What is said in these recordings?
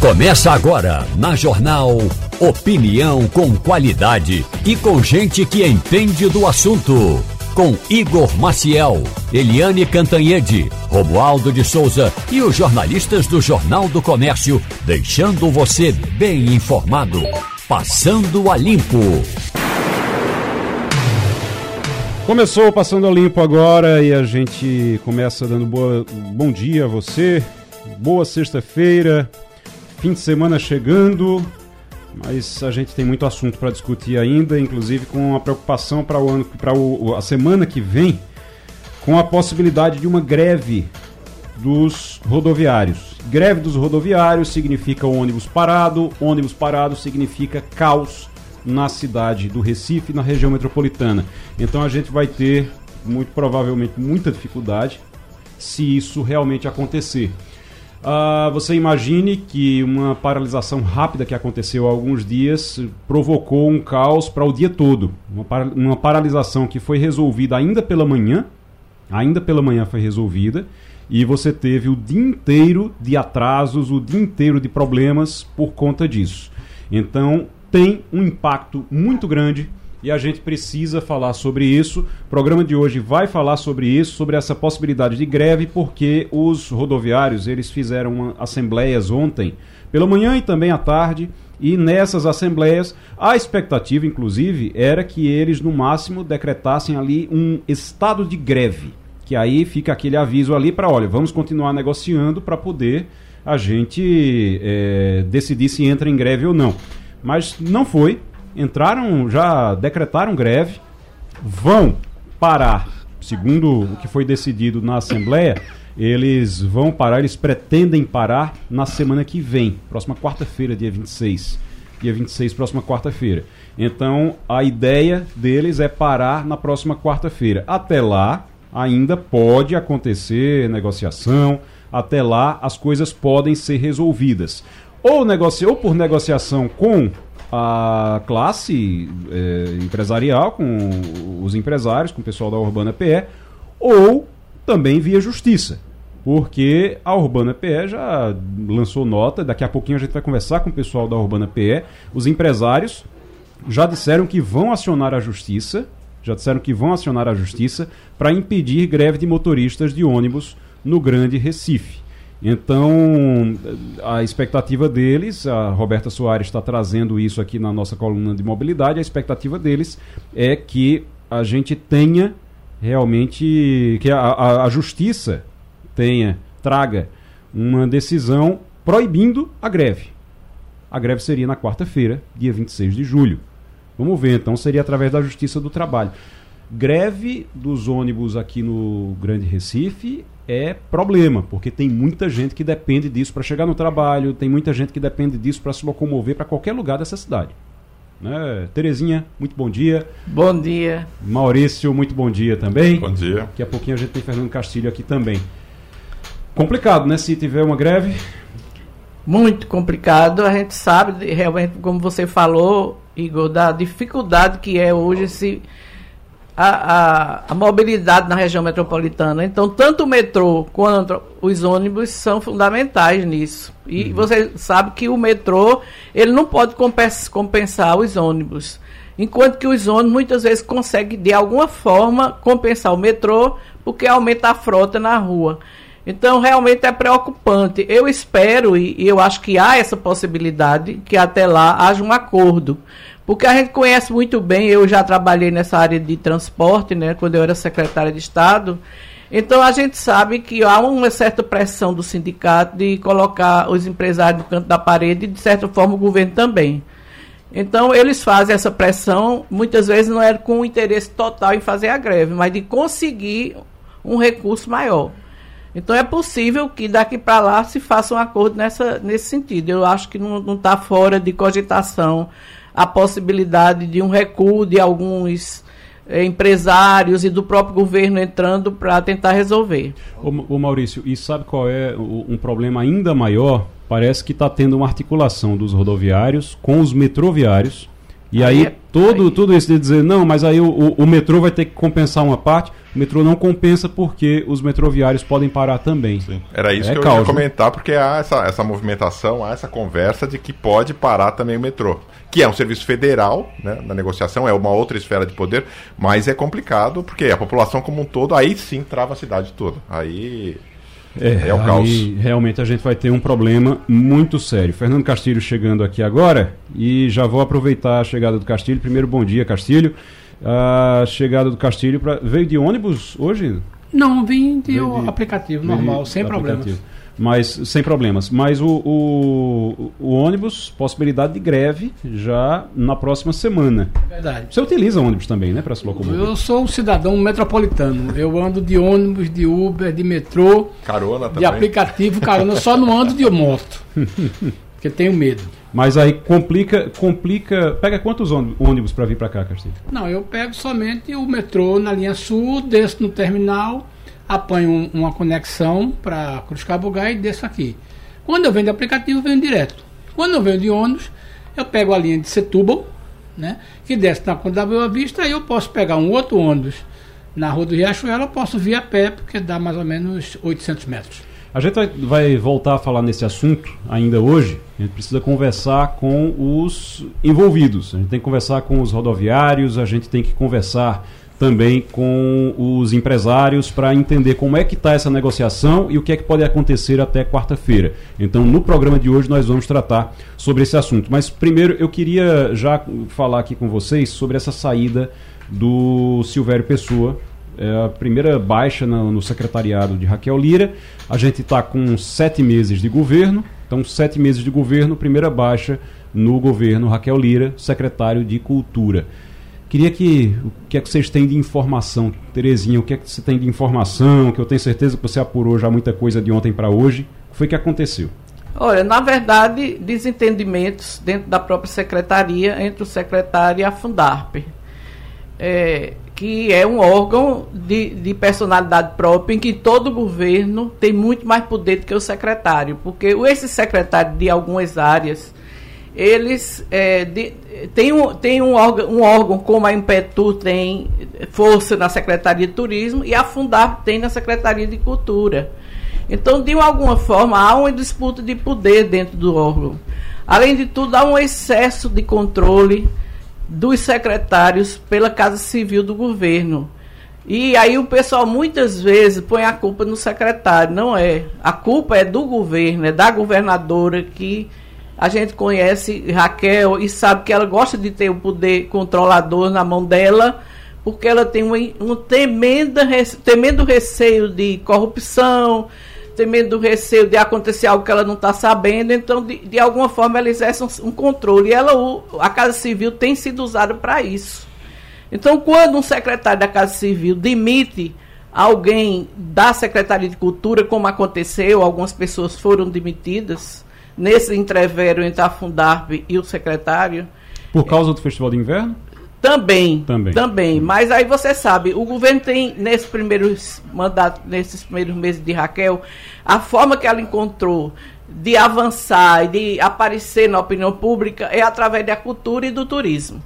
Começa agora na Jornal Opinião com qualidade e com gente que entende do assunto. Com Igor Maciel, Eliane Cantanhede, Romualdo de Souza e os jornalistas do Jornal do Comércio, deixando você bem informado. Passando a Limpo. Começou Passando a Limpo agora e a gente começa dando boa, bom dia a você. Boa sexta-feira, fim de semana chegando, mas a gente tem muito assunto para discutir ainda, inclusive com a preocupação para o ano, para a semana que vem, com a possibilidade de uma greve dos rodoviários. Greve dos rodoviários significa ônibus parado, ônibus parado significa caos na cidade do Recife, na região metropolitana. Então a gente vai ter muito provavelmente muita dificuldade se isso realmente acontecer. Uh, você imagine que uma paralisação rápida que aconteceu há alguns dias provocou um caos para o dia todo. Uma, uma paralisação que foi resolvida ainda pela manhã, ainda pela manhã foi resolvida, e você teve o dia inteiro de atrasos, o dia inteiro de problemas por conta disso. Então tem um impacto muito grande e a gente precisa falar sobre isso. O programa de hoje vai falar sobre isso, sobre essa possibilidade de greve, porque os rodoviários eles fizeram assembleias ontem, pela manhã e também à tarde, e nessas assembleias a expectativa, inclusive, era que eles no máximo decretassem ali um estado de greve, que aí fica aquele aviso ali para, olha, vamos continuar negociando para poder a gente é, decidir se entra em greve ou não. Mas não foi, entraram, já decretaram greve, vão parar, segundo o que foi decidido na Assembleia, eles vão parar, eles pretendem parar na semana que vem, próxima quarta-feira, dia 26. Dia 26, próxima quarta-feira. Então, a ideia deles é parar na próxima quarta-feira. Até lá, ainda pode acontecer negociação, até lá as coisas podem ser resolvidas. Ou, negocia, ou por negociação com a classe é, empresarial, com os empresários, com o pessoal da Urbana PE, ou também via justiça. Porque a Urbana PE já lançou nota, daqui a pouquinho a gente vai conversar com o pessoal da Urbana PE. Os empresários já disseram que vão acionar a justiça, já disseram que vão acionar a justiça para impedir greve de motoristas de ônibus no Grande Recife. Então, a expectativa deles, a Roberta Soares está trazendo isso aqui na nossa coluna de mobilidade, a expectativa deles é que a gente tenha realmente, que a, a, a justiça tenha, traga uma decisão proibindo a greve. A greve seria na quarta-feira, dia 26 de julho. Vamos ver, então seria através da Justiça do Trabalho. Greve dos ônibus aqui no Grande Recife é problema, porque tem muita gente que depende disso para chegar no trabalho, tem muita gente que depende disso para se locomover para qualquer lugar dessa cidade. Né? Terezinha, muito bom dia. Bom dia. Maurício, muito bom dia também. Bom dia. Daqui a pouquinho a gente tem Fernando Castilho aqui também. Complicado, né? Se tiver uma greve. Muito complicado. A gente sabe, realmente, como você falou, Igor, da dificuldade que é hoje se a, a, a, mobilidade na região metropolitana. Então, tanto o metrô quanto os ônibus são fundamentais nisso. E uhum. você sabe que o metrô ele não pode compensar os ônibus. Enquanto que os ônibus muitas vezes conseguem, de alguma forma, compensar o metrô, porque aumenta a frota na rua. Então, realmente é preocupante. Eu espero, e, e eu acho que há essa possibilidade, que até lá haja um acordo. Porque a gente conhece muito bem, eu já trabalhei nessa área de transporte, né, quando eu era secretária de Estado. Então a gente sabe que há uma certa pressão do sindicato de colocar os empresários no canto da parede e, de certa forma, o governo também. Então eles fazem essa pressão, muitas vezes não é com o interesse total em fazer a greve, mas de conseguir um recurso maior. Então é possível que daqui para lá se faça um acordo nessa, nesse sentido. Eu acho que não está fora de cogitação a possibilidade de um recuo de alguns eh, empresários e do próprio governo entrando para tentar resolver. O, Maurício, e sabe qual é o, um problema ainda maior? Parece que está tendo uma articulação dos rodoviários com os metroviários E aí, aí todo, aí... tudo isso de dizer, não, mas aí o, o, o, metrô vai ter que compensar uma parte, o metrô não compensa porque os metroviários podem parar também. Sim. Era isso é que eu causa. ia comentar, porque há essa, essa movimentação, há essa conversa de que pode parar também o metrô. Que é um serviço federal, né, na negociação, é uma outra esfera de poder, mas é complicado porque a população como um todo, aí sim trava a cidade toda. Aí é, é o caos. Realmente a gente vai ter um problema muito sério. Fernando Castilho chegando aqui agora e já vou aproveitar a chegada do Castilho. Primeiro, bom dia, Castilho. A chegada do Castilho pra... veio de ônibus hoje? Não, vim de, de aplicativo normal, sem problemas. Mas sem problemas. Mas o, o, o, ônibus, possibilidade de greve já na próxima semana. Verdade. Você utiliza ônibus também, né, para se locomover? Eu sou um cidadão metropolitano. Eu ando de ônibus, de Uber, de metrô, carona de aplicativo, carona. Só não ando de moto, porque tenho medo. Mas aí complica, complica. Pega quantos ônibus para vir para cá, Castilho? Não, eu pego somente o metrô na linha sul, desço no terminal apanho uma conexão para Cruz Cabugá e desço aqui. Quando eu venho de aplicativo, eu venho direto. Quando eu venho de ônibus, eu pego a linha de Setúbal, né, que desce na Conta da Boa Vista, aí eu posso pegar um outro ônibus na Rua do Riachuelo, eu posso vir a pé, porque dá mais ou menos 800 metros. A gente vai voltar a falar nesse assunto ainda hoje. A gente precisa conversar com os envolvidos. A gente tem que conversar com os rodoviários, a gente tem que conversar também com os empresários para entender como é que está essa negociação e o que é que pode acontecer até quarta-feira. Então, no programa de hoje nós vamos tratar sobre esse assunto. Mas primeiro eu queria já falar aqui com vocês sobre essa saída do Silvério Pessoa. É a primeira baixa no, no secretariado de Raquel Lira. A gente está com sete meses de governo. Então, sete meses de governo, primeira baixa no governo Raquel Lira, secretário de Cultura. Queria que o que é que vocês têm de informação, Terezinha, o que é que você tem de informação, que eu tenho certeza que você apurou já muita coisa de ontem para hoje. O que foi que aconteceu? Olha, na verdade, desentendimentos dentro da própria secretaria entre o secretário e a Fundarp, é, que é um órgão de, de personalidade própria em que todo governo tem muito mais poder do que o secretário, porque esse secretário de algumas áreas eles é, de, tem, um, tem um, órgão, um órgão como a Impetu tem força na Secretaria de Turismo e a Fundar tem na Secretaria de Cultura. Então, de alguma forma, há uma disputa de poder dentro do órgão. Além de tudo, há um excesso de controle dos secretários pela Casa Civil do governo. E aí o pessoal muitas vezes põe a culpa no secretário. Não é. A culpa é do governo, é da governadora que a gente conhece Raquel e sabe que ela gosta de ter o poder controlador na mão dela, porque ela tem um, um tremenda, tremendo receio de corrupção, tremendo receio de acontecer algo que ela não está sabendo, então, de, de, alguma forma, ela exerce um, um controle. E ela, o, a Casa Civil tem sido usada para isso. Então, quando um secretário da Casa Civil demite alguém da Secretaria de Cultura, como aconteceu, algumas pessoas foram demitidas, nesse entrevero entre a Fundarp e o secretário. Por causa do Festival de Inverno? Também, também, também. Mas aí você sabe, o governo tem nesse primeiro mandato, nesses primeiros meses de Raquel, a forma que ela encontrou de avançar e de aparecer na opinião pública é através da cultura e do turismo.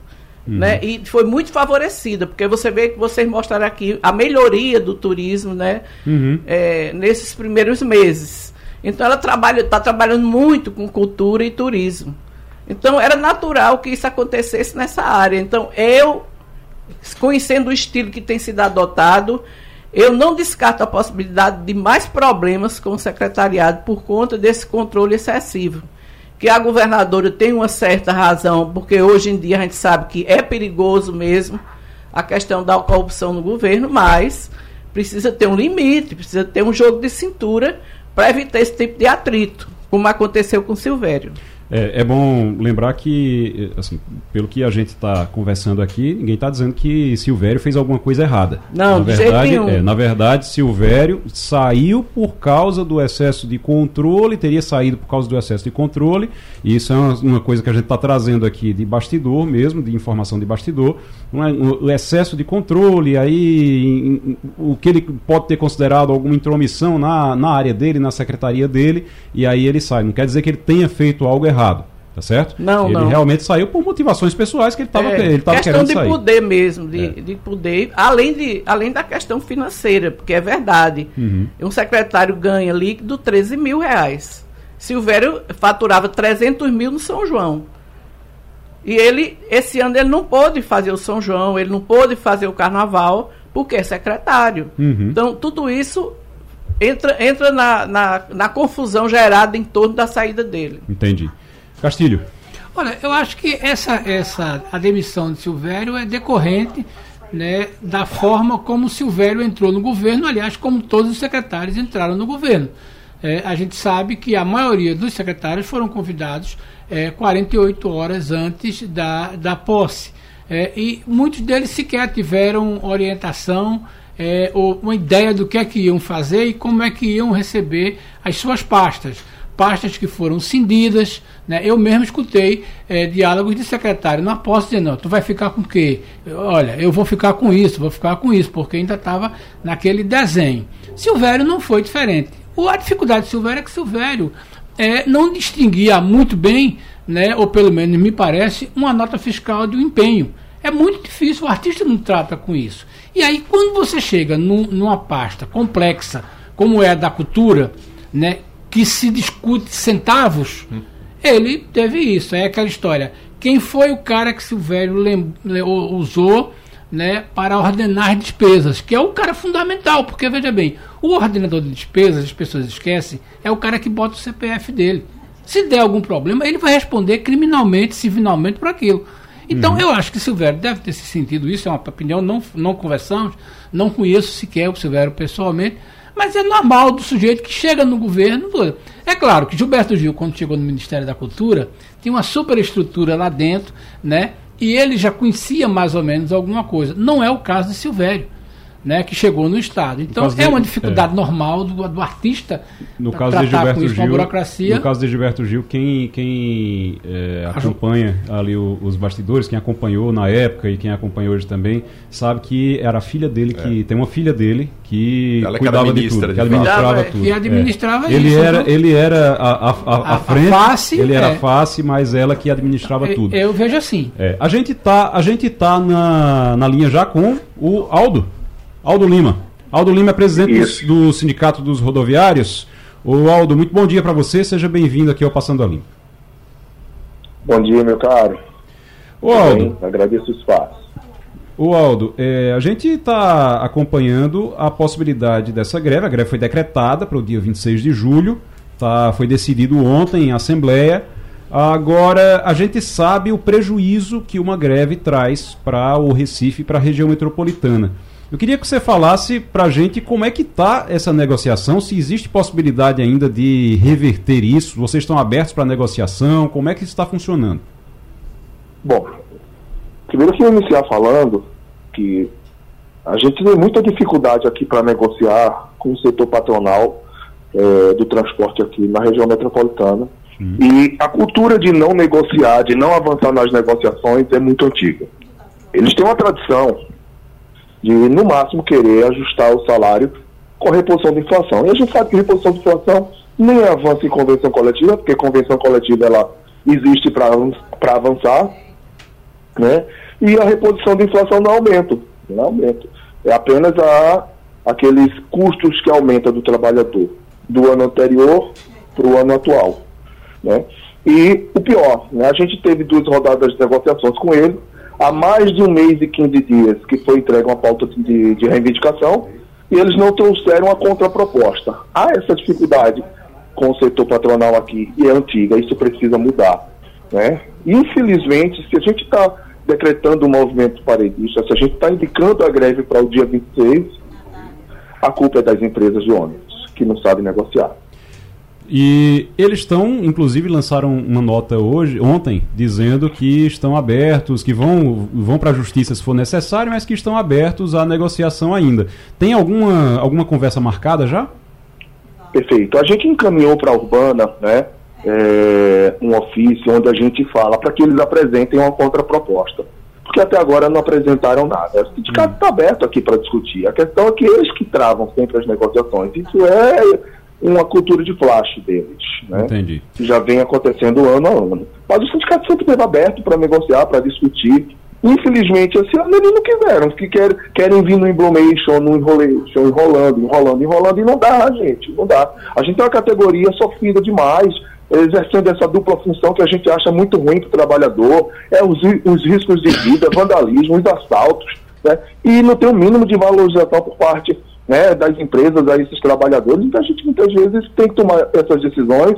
Uhum. Né? E foi muito favorecida, porque você vê que vocês mostraram aqui a melhoria do turismo né? Uhum. É, nesses primeiros meses. Então ela trabalha, está trabalhando muito com cultura e turismo. Então era natural que isso acontecesse nessa área. Então eu, conhecendo o estilo que tem sido adotado, eu não descarto a possibilidade de mais problemas com o secretariado por conta desse controle excessivo. Que a governadora tem uma certa razão, porque hoje em dia a gente sabe que é perigoso mesmo a questão da corrupção no governo, mas precisa ter um limite, precisa ter um jogo de cintura para evitar esse tipo de atrito, como aconteceu com o Silvério. É, é, bom lembrar que, assim, pelo que a gente está conversando aqui, ninguém está dizendo que Silvério fez alguma coisa errada. Não, na verdade, é, na verdade, Silvério saiu por causa do excesso de controle, teria saído por causa do excesso de controle, e isso é uma, uma coisa que a gente está trazendo aqui de bastidor mesmo, de informação de bastidor, o excesso de controle, aí o que ele pode ter considerado alguma intromissão na, na área dele, na secretaria dele, e aí ele sai. Não quer dizer que ele tenha feito algo errado errado. Tá certo? Não, ele não. realmente saiu por motivações pessoais que ele estava É, ele tava questão querendo de sair. poder mesmo, de, É. de poder, além, de, além da questão financeira, porque é verdade. Uhum. Um secretário ganha líquido 13 mil reais. Silvério faturava 300 mil no São João. E ele, esse ano, ele não pôde fazer o São João, ele não pôde fazer o carnaval, porque é secretário. Uhum. Então, tudo isso entra, entra na, na, na confusão gerada em torno da saída dele. Entendi. Castilho. Olha, eu acho que essa, essa a demissão de Silvério é decorrente né, da forma como Silvério entrou no governo, aliás, como todos os secretários entraram no governo. É, a gente sabe que a maioria dos secretários foram convidados é, 48 horas antes da, da posse. É, e muitos deles sequer tiveram orientação é, ou uma ideia do que é que iam fazer e como é que iam receber as suas pastas. Pastas que foram cindidas, né? eu mesmo escutei é, diálogos de secretário na posse dizendo, não, tu vai ficar com o quê? Olha, eu vou ficar com isso, vou ficar com isso, porque ainda estava naquele desenho. Silvério não foi diferente. O- A dificuldade de Silvério é que Silvério é, não distinguia muito bem, né, ou pelo menos me parece, uma nota fiscal de um empenho. É muito difícil, o artista não trata com isso. E aí, quando você chega num- numa pasta complexa, como é a da cultura, né, que se discute centavos, ele teve isso. É aquela história. Quem foi o cara que Silvério usou né, para ordenar despesas? Que é o cara fundamental, porque veja bem, o ordenador de despesas, as pessoas esquecem, é o cara que bota o CPF dele. Se der algum problema, ele vai responder criminalmente, civilmente por aquilo. Então, eu acho que Silvério deve ter se sentido isso, é uma opinião, não, não conversamos, não conheço sequer o Silvério pessoalmente, mas é normal do sujeito que chega no governo. É claro que Gilberto Gil, quando chegou no Ministério da Cultura, tinha uma superestrutura lá dentro, né? E ele já conhecia mais ou menos alguma coisa. Não é o caso de Silvério, né? Que chegou no Estado. Então caso é de- uma dificuldade normal do, do artista No caso de tratar Gilberto com isso, com a Gil, burocracia. no caso de Gilberto Gil, quem, quem é, acompanha ali o- os bastidores, quem acompanhou na época e quem acompanha hoje também, sabe que era a filha dele que tem uma filha dele que Ela que era cuidava de ministra, tudo, de que administrava tudo. que administrava ele isso, Era, ele era a, a, a, A- a a frente, face, ele era é. a face, mas ela que administrava É, tudo. Eu vejo assim. É, a gente tá, a gente tá na, na linha já com o Aldo, Aldo Lima. Aldo Lima é presidente do, Isso. do Sindicato dos Rodoviários. Ô Aldo, muito bom dia para você, seja bem-vindo aqui ao Passando a Limpo. Bom dia, meu caro. Ô Aldo, Bem, agradeço o espaço. ô Aldo é, a gente está acompanhando a possibilidade dessa greve. A greve foi decretada para o dia 26 de julho, tá, foi decidido ontem em Assembleia. Agora, a gente sabe o prejuízo que uma greve traz para o Recife para a região metropolitana. Eu queria que você falasse para a gente como é que está essa negociação, se existe possibilidade ainda de reverter isso, vocês estão abertos para negociação, como é que isso está funcionando? Bom, primeiro que eu iniciar falando que a gente tem muita dificuldade aqui para negociar com o setor patronal eh, do transporte aqui na região metropolitana. E a cultura de não negociar, de não avançar nas negociações é muito antiga. Eles têm uma tradição de, no máximo, querer ajustar o salário com reposição da inflação. E a gente sabe que reposição de inflação nem avanço em convenção coletiva, porque convenção coletiva ela existe para avançar, né? E a reposição de inflação não aumenta, não aumenta. É apenas a, aqueles custos que aumenta do trabalhador do ano anterior para o ano atual, né? E o pior, né? a gente teve duas rodadas de negociações com ele, há mais de um mês e 15 dias que foi entregue uma pauta de, de reivindicação e eles não trouxeram a contraproposta. Há essa dificuldade com o setor patronal aqui e é antiga, isso precisa mudar. Né? Infelizmente, se a gente está decretando um movimento paredista, se a gente está indicando a greve para o dia 26, a culpa é das empresas de ônibus, que não sabem negociar. E eles estão, inclusive, lançaram uma nota hoje, ontem, dizendo que estão abertos, que vão, vão para a justiça se for necessário, mas que estão abertos à negociação ainda. Tem alguma, alguma conversa marcada já? Perfeito. A gente encaminhou para a Urbana né, é, um ofício onde a gente fala para que eles apresentem uma contraproposta. Porque até agora não apresentaram nada. O sindicato está aberto aqui para discutir. A questão é que eles que travam sempre as negociações. Isso é uma cultura de flash deles. Né? Entendi. Que já vem acontecendo ano a ano. Mas o sindicato sempre esteve aberto para negociar, para discutir. Infelizmente, esse ano eles não quiseram, que querem, querem vir no emblomation, no enrolation, enrolando, enrolando, enrolando, e não dá, gente, não dá. A gente tem uma categoria sofrida demais, exercendo essa dupla função que a gente acha muito ruim para o trabalhador, é os, os riscos de vida, vandalismo, os assaltos, né? e não tem o um mínimo de valorização por parte né, das empresas a esses trabalhadores, então a gente muitas vezes tem que tomar essas decisões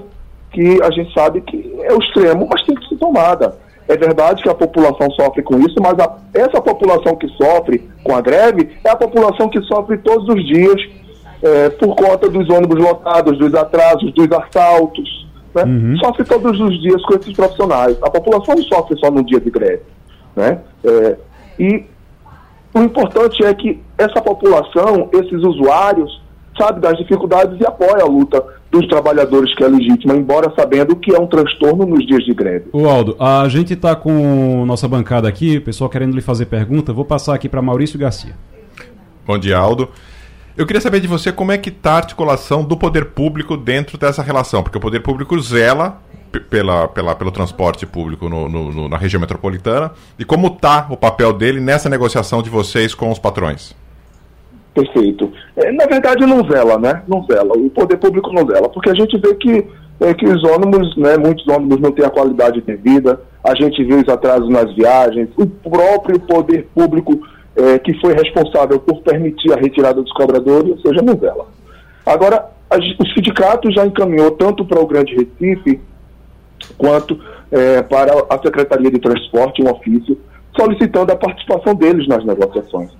que a gente sabe que é o extremo, mas tem que ser tomada. É verdade que a população sofre com isso, mas a, essa população que sofre com a greve é a população que sofre todos os dias é, por conta dos ônibus lotados, dos atrasos, dos assaltos. Né? Uhum. Sofre todos os dias com esses profissionais. A população não sofre só no dia de greve. Né? É, e o importante é que essa população, esses usuários, sabe das dificuldades e apoia a luta dos trabalhadores que é legítima, embora sabendo que é um transtorno nos dias de greve. O Aldo, a gente está com nossa bancada aqui, o pessoal querendo lhe fazer pergunta, vou passar aqui para Maurício Garcia. Bom dia, Aldo. Eu queria saber de você como é que está a articulação do poder público dentro dessa relação, porque o poder público zela pela, pela, pelo transporte público no, no, na região metropolitana e como está o papel dele nessa negociação de vocês com os patrões? Perfeito. É, na verdade, não zela, né? Não zela. O poder público não zela, porque a gente vê que, é, que os ônibus, né, muitos ônibus não têm a qualidade devida, a gente vê os atrasos nas viagens, o próprio poder público é, que foi responsável por permitir a retirada dos cobradores, ou seja, não zela. Agora, a, o sindicato já encaminhou tanto para o Grande Recife quanto é, para a Secretaria de Transporte um ofício solicitando a participação deles nas negociações.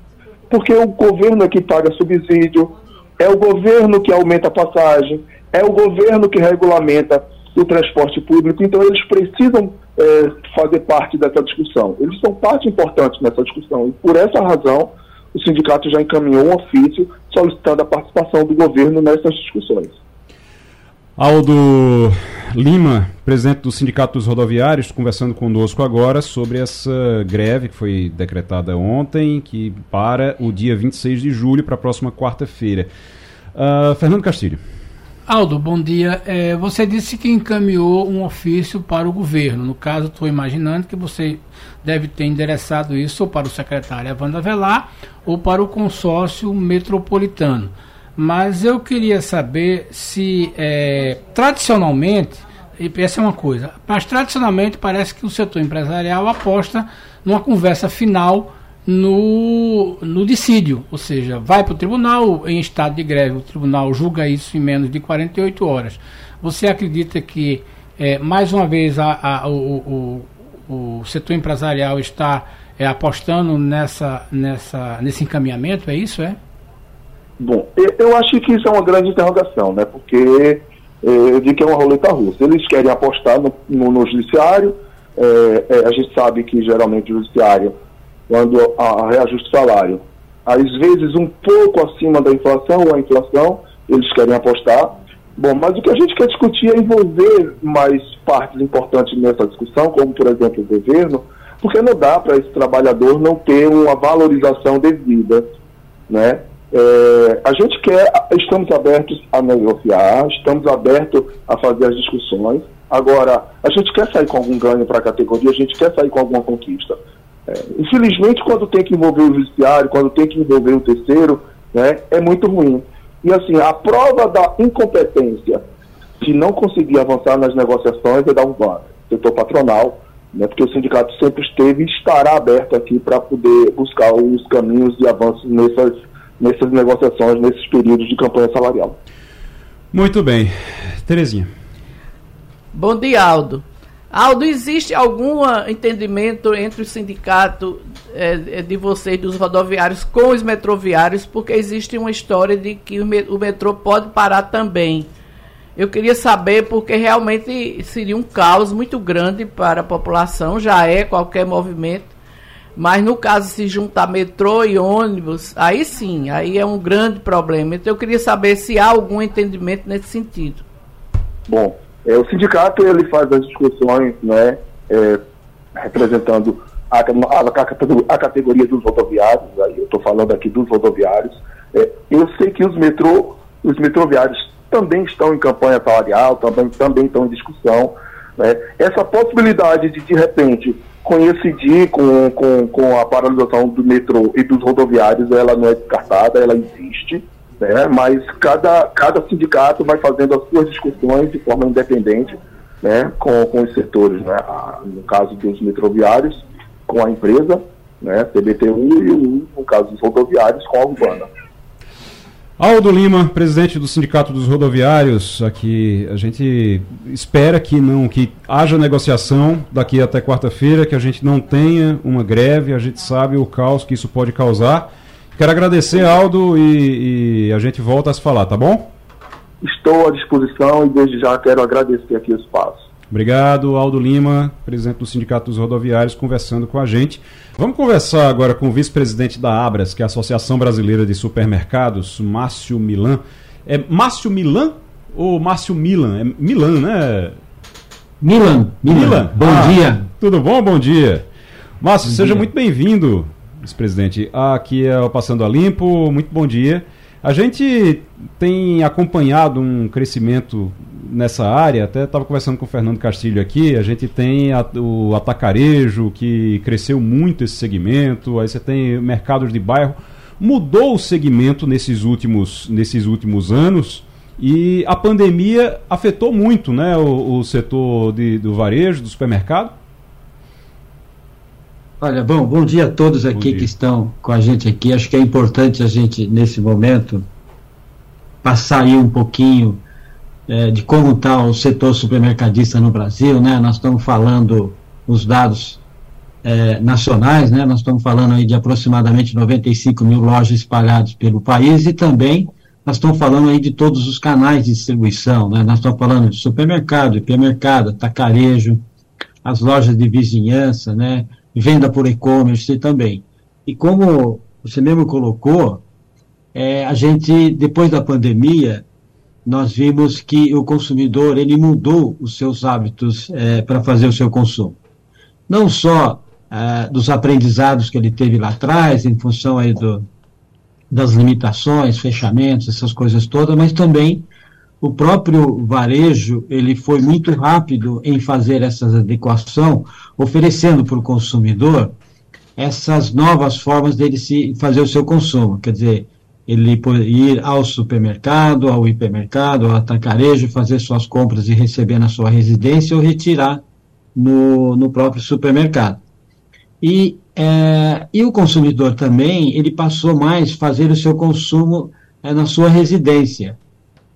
Porque o governo é que paga subsídio, é o governo que aumenta a passagem, é o governo que regulamenta o transporte público, então eles precisam é, fazer parte dessa discussão. Eles são parte importante nessa discussão e por essa razão o sindicato já encaminhou um ofício solicitando a participação do governo nessas discussões. Aldo Lima, presidente do Sindicato dos Rodoviários, conversando conosco agora sobre essa greve que foi decretada ontem, que para o dia 26 de julho, para a próxima quarta-feira. Uh, Fernando Castilho. Aldo, bom dia. É, você disse que encaminhou um ofício para o governo. No caso, estou imaginando que você deve ter endereçado isso para o secretário Evandro Avelar ou para o consórcio metropolitano. Mas eu queria saber se, é, tradicionalmente, essa é uma coisa, mas tradicionalmente parece que o setor empresarial aposta numa conversa final no, no dissídio, ou seja, vai para o tribunal em estado de greve, o tribunal julga isso em menos de 48 horas. Você acredita que, é, mais uma vez, a, a, o, o, o setor empresarial está é, apostando nessa, nessa, nesse encaminhamento, é isso, é? Bom, eu acho que isso é uma grande interrogação, né? Porque eh, eu digo que é uma roleta russa. Eles querem apostar no, no, no judiciário, é, é, a gente sabe que geralmente o judiciário, quando a, a salário, às vezes um pouco acima da inflação ou a inflação, eles querem apostar. Bom, mas o que a gente quer discutir é envolver mais partes importantes nessa discussão, como por exemplo o governo, porque não dá para esse trabalhador não ter uma valorização devida, né? É, a gente quer, estamos abertos a negociar, estamos abertos a fazer as discussões. Agora, a gente quer sair com algum ganho para a categoria, a gente quer sair com alguma conquista. É, infelizmente, quando tem que envolver o judiciário, quando tem que envolver o terceiro, né, é muito ruim. E assim, a prova da incompetência de não conseguir avançar nas negociações é da UVA, setor patronal, né, porque o sindicato sempre esteve e estará aberto aqui para poder buscar os caminhos de avanço nessas nessas negociações, nesses períodos de campanha salarial. Muito bem. Terezinha. Bom dia, Aldo. Aldo, existe algum entendimento entre o sindicato é, de vocês, dos rodoviários, com os metroviários, porque existe uma história de que o metrô pode parar também. Eu queria saber, porque realmente seria um caos muito grande para a população, já é qualquer movimento. Mas no caso, se juntar metrô e ônibus, aí sim, aí é um grande problema. Então eu queria saber se há algum entendimento nesse sentido. Bom, é, o sindicato ele faz as discussões, né, é, representando a, a, a, categoria dos rodoviários, aí eu estou falando aqui dos rodoviários. É, eu sei que os metrô os metroviários também estão em campanha salarial, também, também estão em discussão. Né? Essa possibilidade de, de repente, coincidir com, com, com a paralisação do metrô e dos rodoviários, ela não é descartada, ela existe, né? mas cada, cada sindicato vai fazendo as suas discussões de forma independente né? com, com os setores, né? no caso dos metroviários, com a empresa, né? CBTU, e no caso dos rodoviários, com a Urbana. Aldo Lima, presidente do Sindicato dos Rodoviários, aqui a gente espera que não que haja negociação daqui até quarta-feira, que a gente não tenha uma greve, a gente sabe o caos que isso pode causar. Quero agradecer, Aldo, e, e a gente volta a se falar, tá bom? Estou à disposição e desde já quero agradecer aqui o espaço. Obrigado, Aldo Lima, presidente do Sindicato dos Rodoviários, conversando com a gente. Vamos conversar agora com o vice-presidente da Abras, que é a Associação Brasileira de Supermercados, Márcio Milan. É Márcio Milan ou Márcio Milan? É Milan, né? Milan, Milan. Milan. Bom ah, dia. Tudo bom? Bom dia. Márcio, bom seja dia. muito bem-vindo, vice-presidente. Aqui é o Passando a Limpo. Muito bom dia. A gente tem acompanhado um crescimento nessa área, até estava conversando com o Fernando Castilho aqui, a gente tem a, o atacarejo, que cresceu muito esse segmento, aí você tem mercados de bairro. Mudou o segmento nesses últimos, nesses últimos anos e a pandemia afetou muito né, o, o setor de, do varejo, do supermercado. Olha, bom, bom dia a todos aqui que estão com a gente aqui. Acho que é importante a gente, nesse momento, passar aí um pouquinho é, de como está o setor supermercadista no Brasil, né? Nós estamos falando os dados é, nacionais, né? Nós estamos falando aí de aproximadamente 95 mil lojas espalhadas pelo país e também nós estamos falando aí de todos os canais de distribuição, né? Nós estamos falando de supermercado, hipermercado, tacarejo, as lojas de vizinhança, né? Venda por e-commerce também. E como você mesmo colocou, é, a gente, depois da pandemia, nós vimos que o consumidor ele mudou os seus hábitos é, para fazer o seu consumo. Não só é, dos aprendizados que ele teve lá atrás, em função aí do, das limitações, fechamentos, essas coisas todas, mas também o próprio varejo ele foi muito rápido em fazer essa adequação, oferecendo para o consumidor essas novas formas dele se fazer o seu consumo. Quer dizer, ele ir ao supermercado, ao hipermercado, ao atacarejo, fazer suas compras e receber na sua residência ou retirar no, no próprio supermercado. E, é, e o consumidor também, ele passou mais fazer o seu consumo é, na sua residência,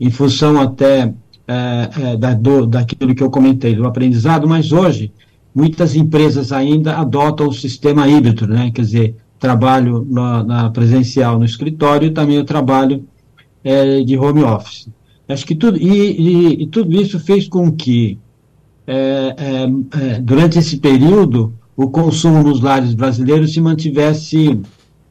em função até é, é, da, do, daquilo que eu comentei, do aprendizado, mas hoje muitas empresas ainda adotam o sistema híbrido, né? quer dizer, trabalho na, na presencial no escritório e também o trabalho é, de home office. Acho que tudo, e, e, e tudo isso fez com que, é, é, é, durante esse período, o consumo nos lares brasileiros se mantivesse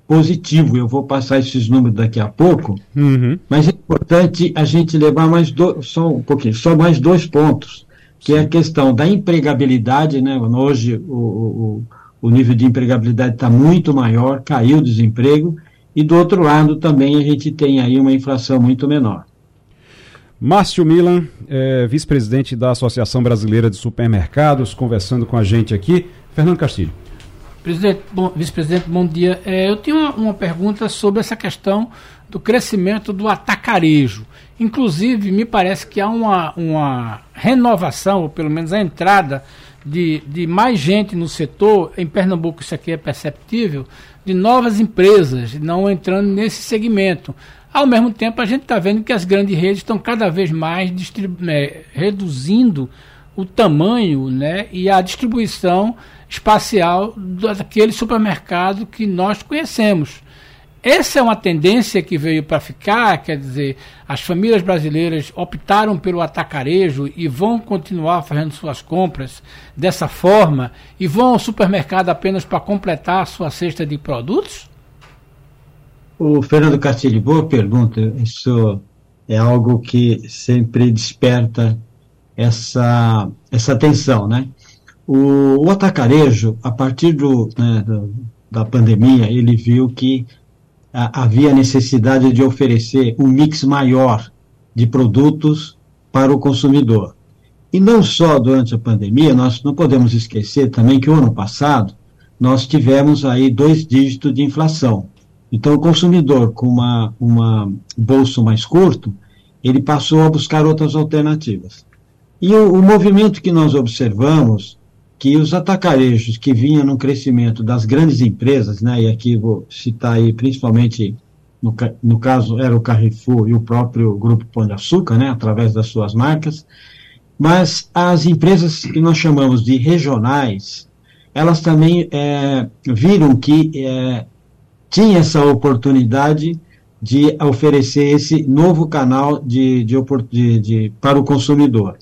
positivo. Eu vou passar esses números daqui a pouco, uhum. mas é importante a gente levar mais dois, só um pouquinho, só mais dois pontos, que é a questão da empregabilidade, né? Hoje o, o o nível de empregabilidade está muito maior, caiu o desemprego, e do outro lado também a gente tem aí uma inflação muito menor. Márcio Milan, é, vice-presidente da Associação Brasileira de Supermercados, conversando com a gente aqui. Fernando Castilho. Presidente, vice-presidente, bom dia. É, eu tenho uma, uma, pergunta sobre essa questão do crescimento do atacarejo. Inclusive, me parece que há uma, uma renovação, ou pelo menos a entrada de, de mais gente no setor, em Pernambuco isso aqui é perceptível, de novas empresas não entrando nesse segmento. Ao mesmo tempo, a gente está vendo que as grandes redes estão cada vez mais é, reduzindo o tamanho né, e a distribuição espacial daquele supermercado que nós conhecemos. Essa é uma tendência que veio para ficar, quer dizer, as famílias brasileiras optaram pelo atacarejo e vão continuar fazendo suas compras dessa forma e vão ao supermercado apenas para completar a sua cesta de produtos? O Fernando Castilho, boa pergunta. Isso é algo que sempre desperta essa, essa atenção, né? O, o atacarejo, a partir do, né, do, da pandemia, ele viu que a, havia necessidade de oferecer um mix maior de produtos para o consumidor. E não só durante a pandemia, nós não podemos esquecer também que o ano passado nós tivemos aí dois dígitos de inflação. Então, o consumidor com uma, uma bolso mais curto, ele passou a buscar outras alternativas. E o, o movimento que nós observamos, que os atacarejos que vinham no crescimento das grandes empresas, né, e aqui vou citar aí principalmente, no, no caso era o Carrefour e o próprio Grupo Pão de Açúcar, né, através das suas marcas, mas as empresas que nós chamamos de regionais, elas também é, viram que é, tinha essa oportunidade de oferecer esse novo canal de, de, de, de, para o consumidor.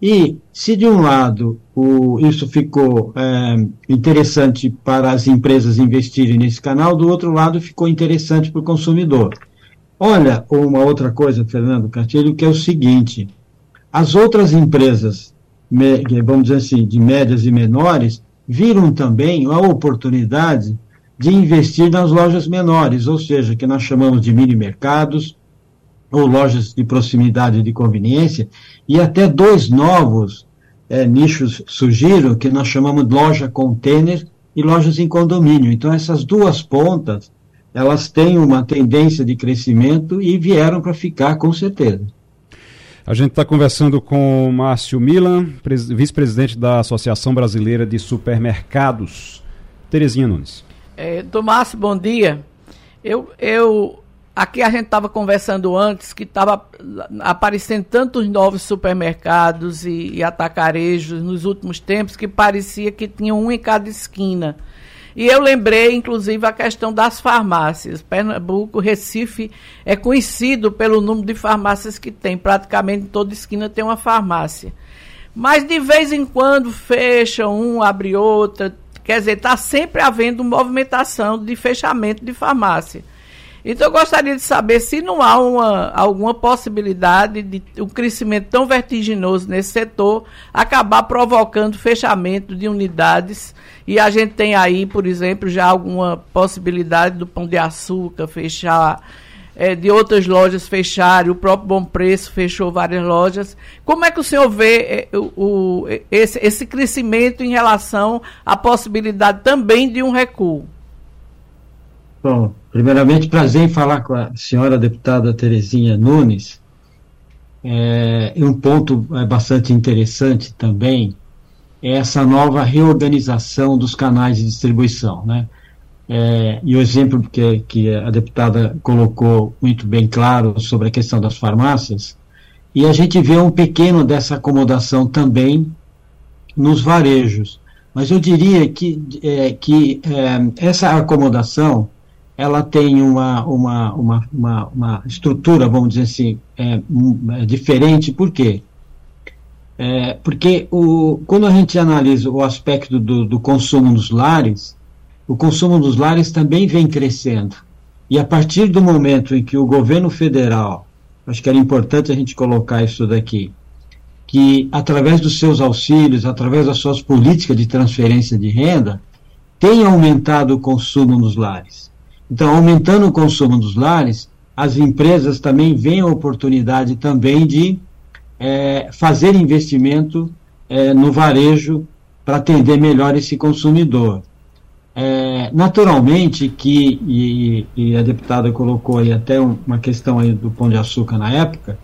E se de um lado o, isso ficou é, interessante para as empresas investirem nesse canal, do outro lado ficou interessante para o consumidor. Olha, uma outra coisa, Fernando Castilho, que é o seguinte: as outras empresas, vamos dizer assim, de médias e menores, viram também a oportunidade de investir nas lojas menores, ou seja, que nós chamamos de mini mercados ou lojas de proximidade de conveniência, e até dois novos é, nichos surgiram que nós chamamos de loja container e lojas em condomínio. Então essas duas pontas, elas têm uma tendência de crescimento e vieram para ficar com certeza. A gente está conversando com Márcio Milan, vice-presidente da Associação Brasileira de Supermercados. Terezinha Nunes. É, Tomás, bom dia. Eu, eu, aqui a gente estava conversando antes que estava aparecendo tantos novos supermercados e, e, atacarejos nos últimos tempos que parecia que tinha um em cada esquina. E eu lembrei, inclusive, a questão das farmácias. Pernambuco, Recife é conhecido pelo número de farmácias que tem. Praticamente toda esquina tem uma farmácia. Mas de vez em quando fecham um, abre outra, Quer dizer, está sempre havendo movimentação de fechamento de farmácia. Então, eu gostaria de saber se não há uma, alguma possibilidade de um crescimento tão vertiginoso nesse setor acabar provocando fechamento de unidades. E a gente tem aí, por exemplo, já alguma possibilidade do Pão de Açúcar fechar é, de outras lojas fecharem, o próprio Bom Preço fechou várias lojas. Como é que o senhor vê é, o, o, esse, esse crescimento em relação à possibilidade também de um recuo? Bom, primeiramente, prazer em falar com a senhora deputada Terezinha Nunes. É, um ponto é, bastante interessante também é essa nova reorganização dos canais de distribuição, né? É, e o exemplo que, que a deputada colocou muito bem claro sobre a questão das farmácias, e a gente vê um pequeno dessa acomodação também nos varejos. Mas eu diria que, é, que é, essa acomodação ela tem uma, uma, uma, uma, uma estrutura, vamos dizer assim, é, é diferente, por quê? É, porque o, quando a gente analisa o aspecto do, do consumo nos lares, o consumo dos lares também vem crescendo. E a partir do momento em que o governo federal, acho que era importante a gente colocar isso daqui, que através dos seus auxílios, através das suas políticas de transferência de renda, tem aumentado o consumo nos lares. Então, aumentando o consumo dos lares, as empresas também veem a oportunidade também de é, fazer investimento é, no varejo para atender melhor esse consumidor. É, naturalmente que, e, e, a deputada colocou aí até uma questão aí do Pão de Açúcar na época,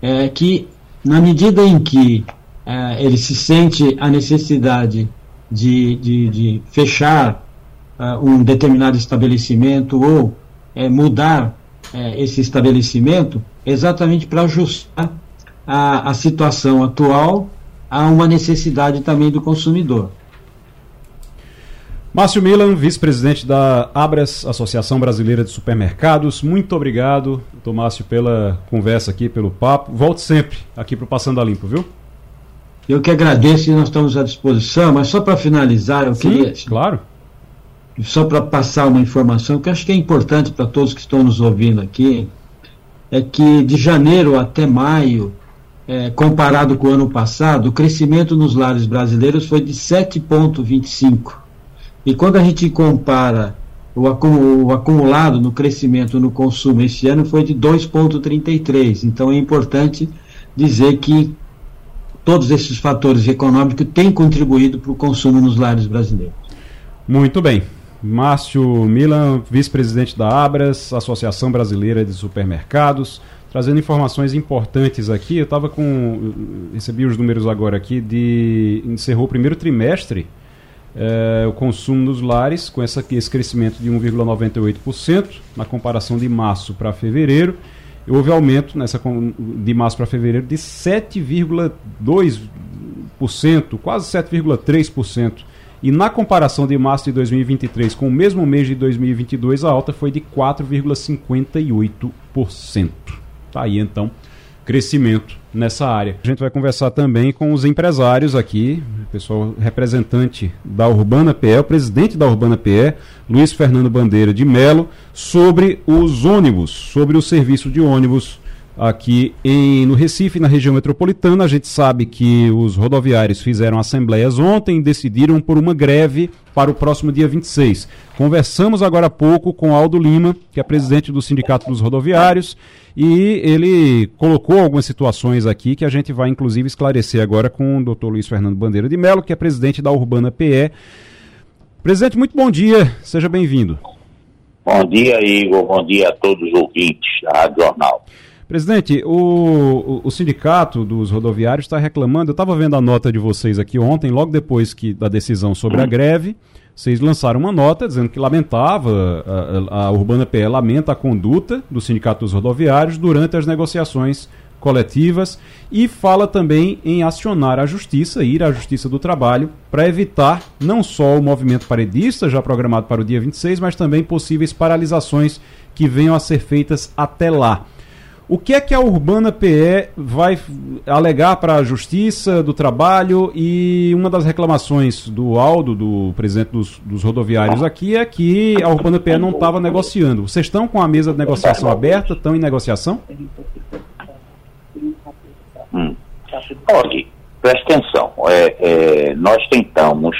é que na medida em que é, ele se sente a necessidade de, de, de fechar uh, um determinado estabelecimento ou é, mudar é, esse estabelecimento, exatamente para ajustar a, a situação atual a uma necessidade também do consumidor. Márcio Milan, vice-presidente da Abras, Associação Brasileira de Supermercados. Muito obrigado, doutor Márcio, pela conversa aqui, pelo papo. Volte sempre aqui para o Passando a Limpo, viu? Eu que agradeço e nós estamos à disposição, mas só para finalizar, eu Sim, queria. Claro. Só para passar uma informação que acho que é importante para todos que estão nos ouvindo aqui, é que de janeiro até maio, é, comparado com o ano passado, o crescimento nos lares brasileiros foi de 7,25 e quando a gente compara o, o acumulado no crescimento no consumo este ano foi de 2,33. Então é importante dizer que todos esses fatores econômicos têm contribuído para o consumo nos lares brasileiros. Muito bem. Márcio Milan, vice-presidente da Abras, Associação Brasileira de Supermercados, trazendo informações importantes aqui. Eu estava com. recebi os números agora aqui de. encerrou o primeiro trimestre é, o consumo nos lares, com essa, esse crescimento de 1,98% na comparação de março para fevereiro. Houve aumento nessa, de março para fevereiro de 7,2%, quase 7,3%. E na comparação de março de 2023 com o mesmo mês de 2022, a alta foi de 4,58%. Tá aí então crescimento nessa área. A gente vai conversar também com os empresários aqui, o pessoal representante da Urbana PE, o presidente da Urbana PE, Luiz Fernando Bandeira de Melo, sobre os ônibus, sobre o serviço de ônibus aqui em, no Recife, na região metropolitana. A gente sabe que os rodoviários fizeram assembleias ontem e decidiram por uma greve para o próximo dia 26. Conversamos agora há pouco com Aldo Lima, que é presidente do Sindicato dos Rodoviários, e ele colocou algumas situações aqui que a gente vai inclusive esclarecer agora com o Dr. Luiz Fernando Bandeira de Mello, que é presidente da Urbana PE. Presidente, muito bom dia, seja bem-vindo. Bom dia, Igor, bom dia a todos os ouvintes da Rádio Jornal. Presidente, o, o, sindicato dos rodoviários está reclamando. Eu estava vendo a nota de vocês aqui ontem, logo depois que da decisão sobre a greve. Vocês lançaram uma nota dizendo que lamentava, a, a Urbana PE lamenta a conduta do Sindicato dos Rodoviários durante as negociações coletivas e fala também em acionar a Justiça, ir à Justiça do Trabalho, para evitar não só o movimento paredista, já programado para o dia 26, mas também possíveis paralisações que venham a ser feitas até lá. O que é que a Urbana PE vai alegar para a Justiça do Trabalho? E uma das reclamações do Aldo, do presidente dos, dos rodoviários aqui, é que a Urbana PE não estava negociando. Vocês estão com a mesa de negociação aberta? Estão em negociação? Hum. Olha, preste atenção. É, é, nós tentamos,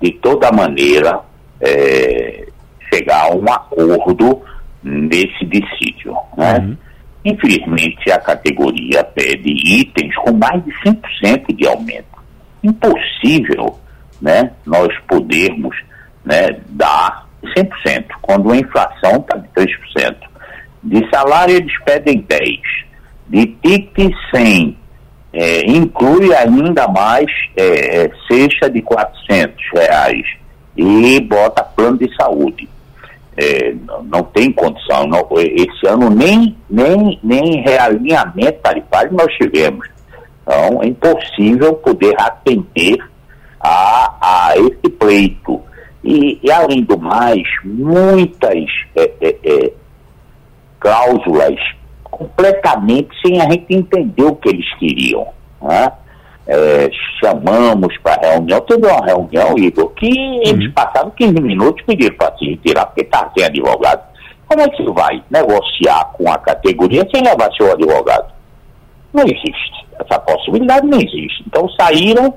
de toda maneira, é, chegar a um acordo nesse dissídio. Né? Uhum. Infelizmente, a categoria pede itens com mais de 100% de aumento. Impossível né, nós podermos né, dar 100%, quando a inflação está de 3%. De salário, eles pedem 10%. De ticket 100%, é, inclui ainda mais é, cesta de 400 reais e bota plano de saúde é, não tem condição. Não, esse ano nem, nem, nem realinhamento tarifário nós tivemos. Então é impossível poder atender a, a esse pleito. E, e além do mais, muitas é, é, é cláusulas completamente sem a gente entender o que eles queriam. Né? É, chamamos para reunião, teve uma reunião, Igor, que eles uhum. passaram 15 minutos pediram para se retirar, porque estava sem advogado. Como é que você vai negociar com a categoria sem levar seu advogado? Não existe. Essa possibilidade não existe. Então saíram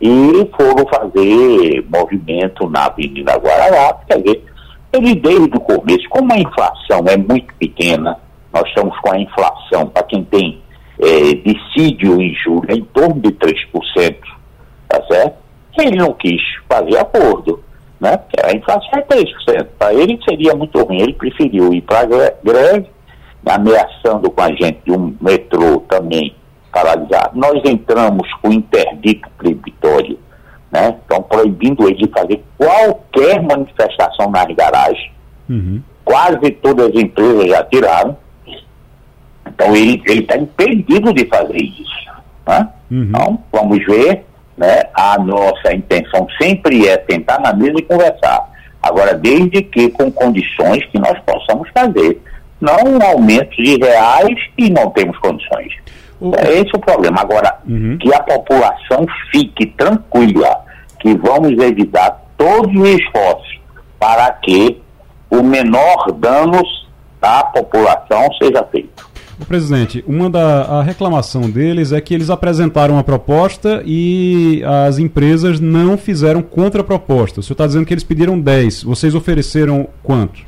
e foram fazer movimento na Avenida Guararapes, quer dizer, ele desde o começo, como a inflação é muito pequena, nós estamos com a inflação, para quem tem é, dissídio em julho em torno de 3%, tá certo? Ele não quis fazer acordo, né? Porque a inflação é 3%. Para ele seria muito ruim. Ele preferiu ir para a greve, ameaçando com a gente de um metrô também paralisado. Nós entramos com interdito proibitório, né? Estão proibindo ele de fazer qualquer manifestação nas garagens. Uhum. Quase todas as empresas já tiraram. Então ele está impedido de fazer isso. Né? Uhum. Então, vamos ver, né? A nossa intenção sempre é sentar na mesa e conversar. Agora, desde que com condições que nós possamos fazer. Não um aumento de reais e não temos condições. Uhum. É esse o problema. Agora, uhum. que a população fique tranquila, que vamos evitar todos os esforços para que o menor danos à população seja feito. Presidente, uma da reclamação deles é que eles apresentaram a proposta e as empresas não fizeram contraproposta. O senhor está dizendo que eles pediram 10. Vocês ofereceram quanto?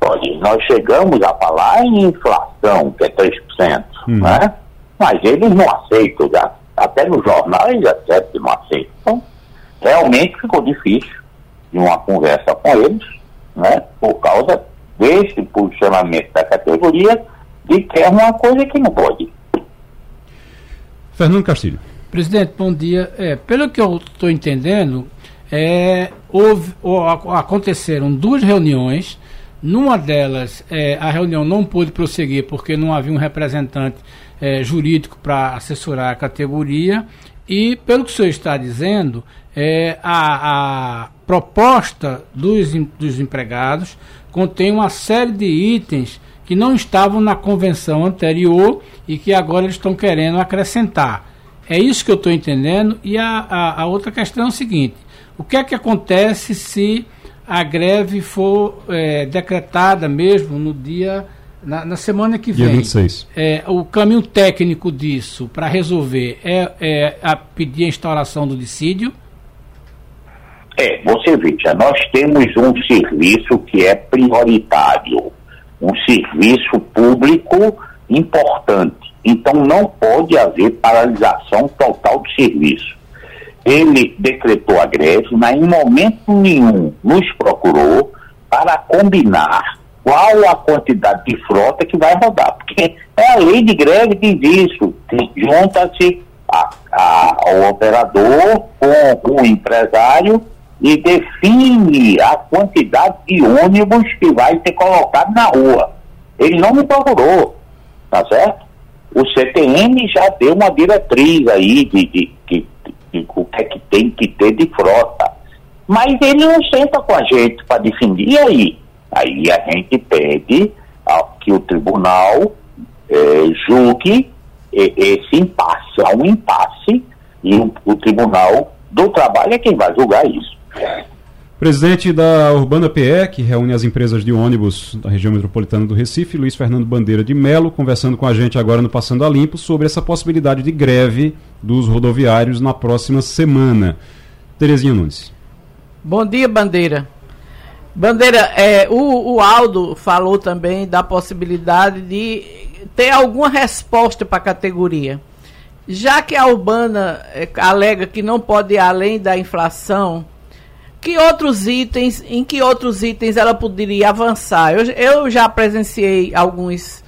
Olha, nós chegamos a falar em inflação, que é 3%, Hum. né? Mas eles não aceitam, já, até no jornal eles que não aceitam. Então, realmente ficou difícil de uma conversa com eles, né? Por causa desse posicionamento da categoria de que é uma coisa que não pode. Fernando Castilho. Presidente, bom dia. É, pelo que eu estou entendendo, é, houve, ou ac- aconteceram duas reuniões. Numa delas, é, a reunião não pôde prosseguir porque não havia um representante é, jurídico para assessorar a categoria. E, pelo que o senhor está dizendo, é, a, a proposta dos, dos empregados contém uma série de itens que não estavam na convenção anterior e que agora eles estão querendo acrescentar. É isso que eu estou entendendo. E a, a, a outra questão é o seguinte: o que é que acontece se a greve for eh, decretada mesmo no dia. Na, na semana que Dia vem? 26. É, o caminho técnico disso para resolver é, é a pedir a instauração do dissídio? É, você veja, nós temos um serviço que é prioritário, um serviço público importante. Então não pode haver paralisação total do serviço. Ele decretou a greve, mas em momento nenhum nos procurou para combinar qual a quantidade de frota que vai rodar. Porque é a lei de greve diz isso. que Junta-se a- a- ao operador com o empresário e define a quantidade de ônibus que vai ser colocado na rua. Ele não me procurou, tá certo? O CTM já deu uma diretriz aí de, de, de- de o que é que tem que ter de frota. Mas ele não senta com a gente para definir. E aí? Aí a gente pede ah, que o tribunal eh, julgue eh, esse impasse. Há um impasse e o, o tribunal do trabalho é quem vai julgar isso. Presidente da Urbana PE, que reúne as empresas de ônibus da região metropolitana do Recife, Luiz Fernando Bandeira de Melo, conversando com a gente agora no Passando a Limpo sobre essa possibilidade de greve dos rodoviários na próxima semana. Terezinha Nunes. Bom dia, Bandeira. Bandeira, é, o, o Aldo falou também da possibilidade de ter alguma resposta para a categoria. Já que a Urbana é, alega que não pode ir além da inflação, que outros itens, em que outros itens ela poderia avançar? Eu, eu já presenciei alguns,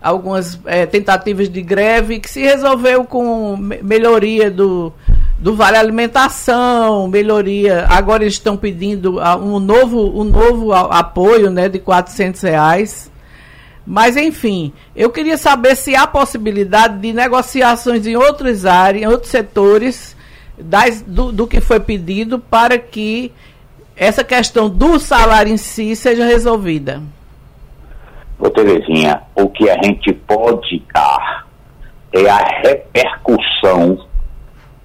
algumas eh, tentativas de greve que se resolveu com me- melhoria do, do vale alimentação, melhoria. Agora eles estão pedindo ah, um novo, um novo apoio né, de 400 reais. Mas, enfim, eu queria saber se há possibilidade de negociações em outras áreas, em outros setores, das, do, do que foi pedido para que essa questão do salário em si seja resolvida. Ô Terezinha, o que a gente pode dar é a repercussão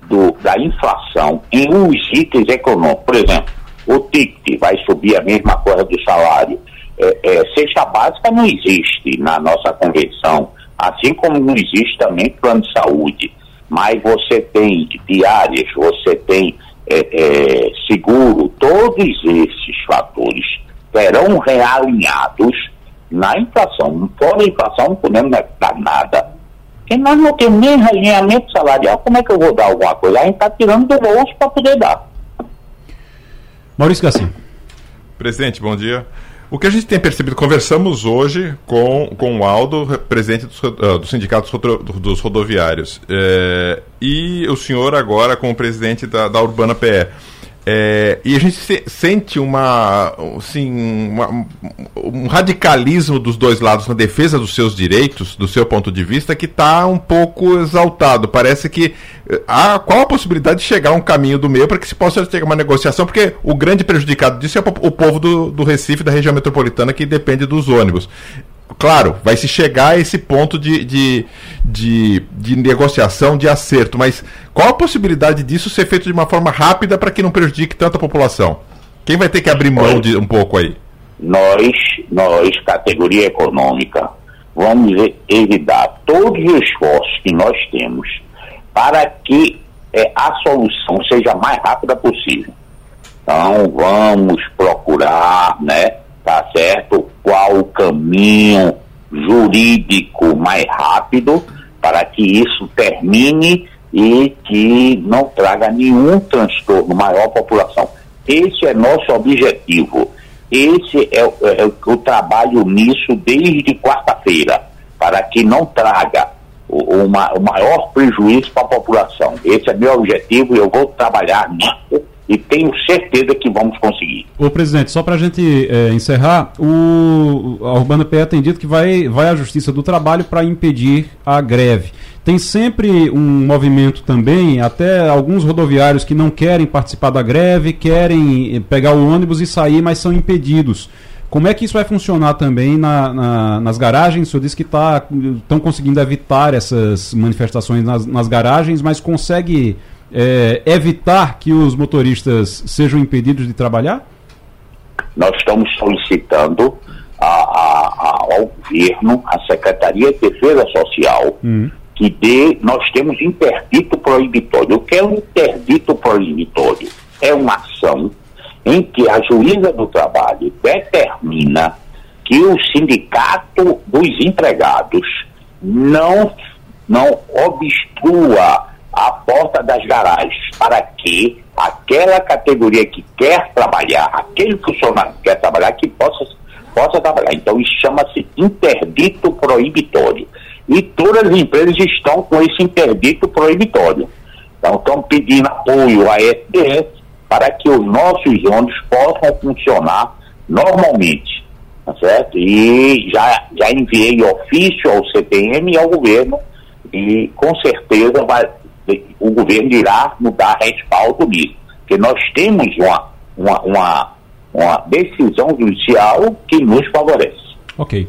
do, da inflação em uns itens econômicos. Por exemplo, o ticket vai subir a mesma coisa do salário. É, é, cesta básica não existe na nossa convenção, assim como não existe também plano de saúde. Mas você tem diárias, você tem é, é, seguro, todos esses fatores serão realinhados na inflação. Fora a inflação, não podemos dar nada. Porque nós não temos nem realinhamento salarial. Como é que eu vou dar alguma coisa? A gente está tirando do bolso para poder dar. Maurício Gassim. Presidente, bom dia. O que a gente tem percebido, conversamos hoje com, com o Aldo, presidente dos, uh, do Sindicato dos rodo- dos Rodoviários, é, e o senhor agora como presidente da, da Urbana PE. É, e a gente se- sente uma, assim, uma- um radicalismo dos dois lados na defesa dos seus direitos, do seu ponto de vista, que está um pouco exaltado. Parece que eh, há qual a possibilidade de chegar a um caminho do meio para que se possa ter uma negociação, porque o grande prejudicado disso é o po- o povo do, do Recife, da região metropolitana, que depende dos ônibus. Claro, vai se chegar a esse ponto de, de, de, de negociação, de acerto, mas qual a possibilidade disso ser feito de uma forma rápida para que não prejudique tanto a população? Quem vai ter que abrir mão de um pouco aí? Nós, nós, categoria econômica, vamos evitar todos os esforços que nós temos para que é, a solução seja a mais rápida possível. Então, vamos procurar, né, tá certo, qual o caminho jurídico mais rápido para que isso termine e que não traga nenhum transtorno maior à população. Esse é nosso objetivo. Esse é, é, o trabalho nisso desde quarta-feira, para que não traga o, o, o maior prejuízo para a população. Esse é meu objetivo e eu vou trabalhar nisso e tenho certeza que vamos conseguir. Ô presidente, só para a gente é, encerrar, o, a Urbana PE tem dito que vai, vai à Justiça do Trabalho para impedir a greve. Tem sempre um movimento também, até alguns rodoviários que não querem participar da greve, querem pegar o ônibus e sair, mas são impedidos. Como é que isso vai funcionar também na, na, nas garagens? O senhor disse que estão tá, conseguindo evitar essas manifestações nas, nas garagens, mas consegue é, evitar que os motoristas sejam impedidos de trabalhar? Nós estamos solicitando a, a, ao governo, à Secretaria de Defesa Social, hum que dê, nós temos interdito proibitório. O que é um interdito proibitório? É uma ação em que a juíza do trabalho determina que o sindicato dos empregados não, não obstrua a porta das garagens para que aquela categoria que quer trabalhar, aquele funcionário que quer trabalhar, que possa, possa trabalhar. Então isso chama-se interdito proibitório e todas as empresas estão com esse interdito proibitório. Então, estão pedindo apoio à SDS para que os nossos ônibus possam funcionar normalmente, tá certo? E já, já enviei ofício ao CPM e ao governo e com certeza vai, o governo irá nos dar respaldo nisso, porque nós temos uma, uma, uma, uma decisão judicial que nos favorece. Ok.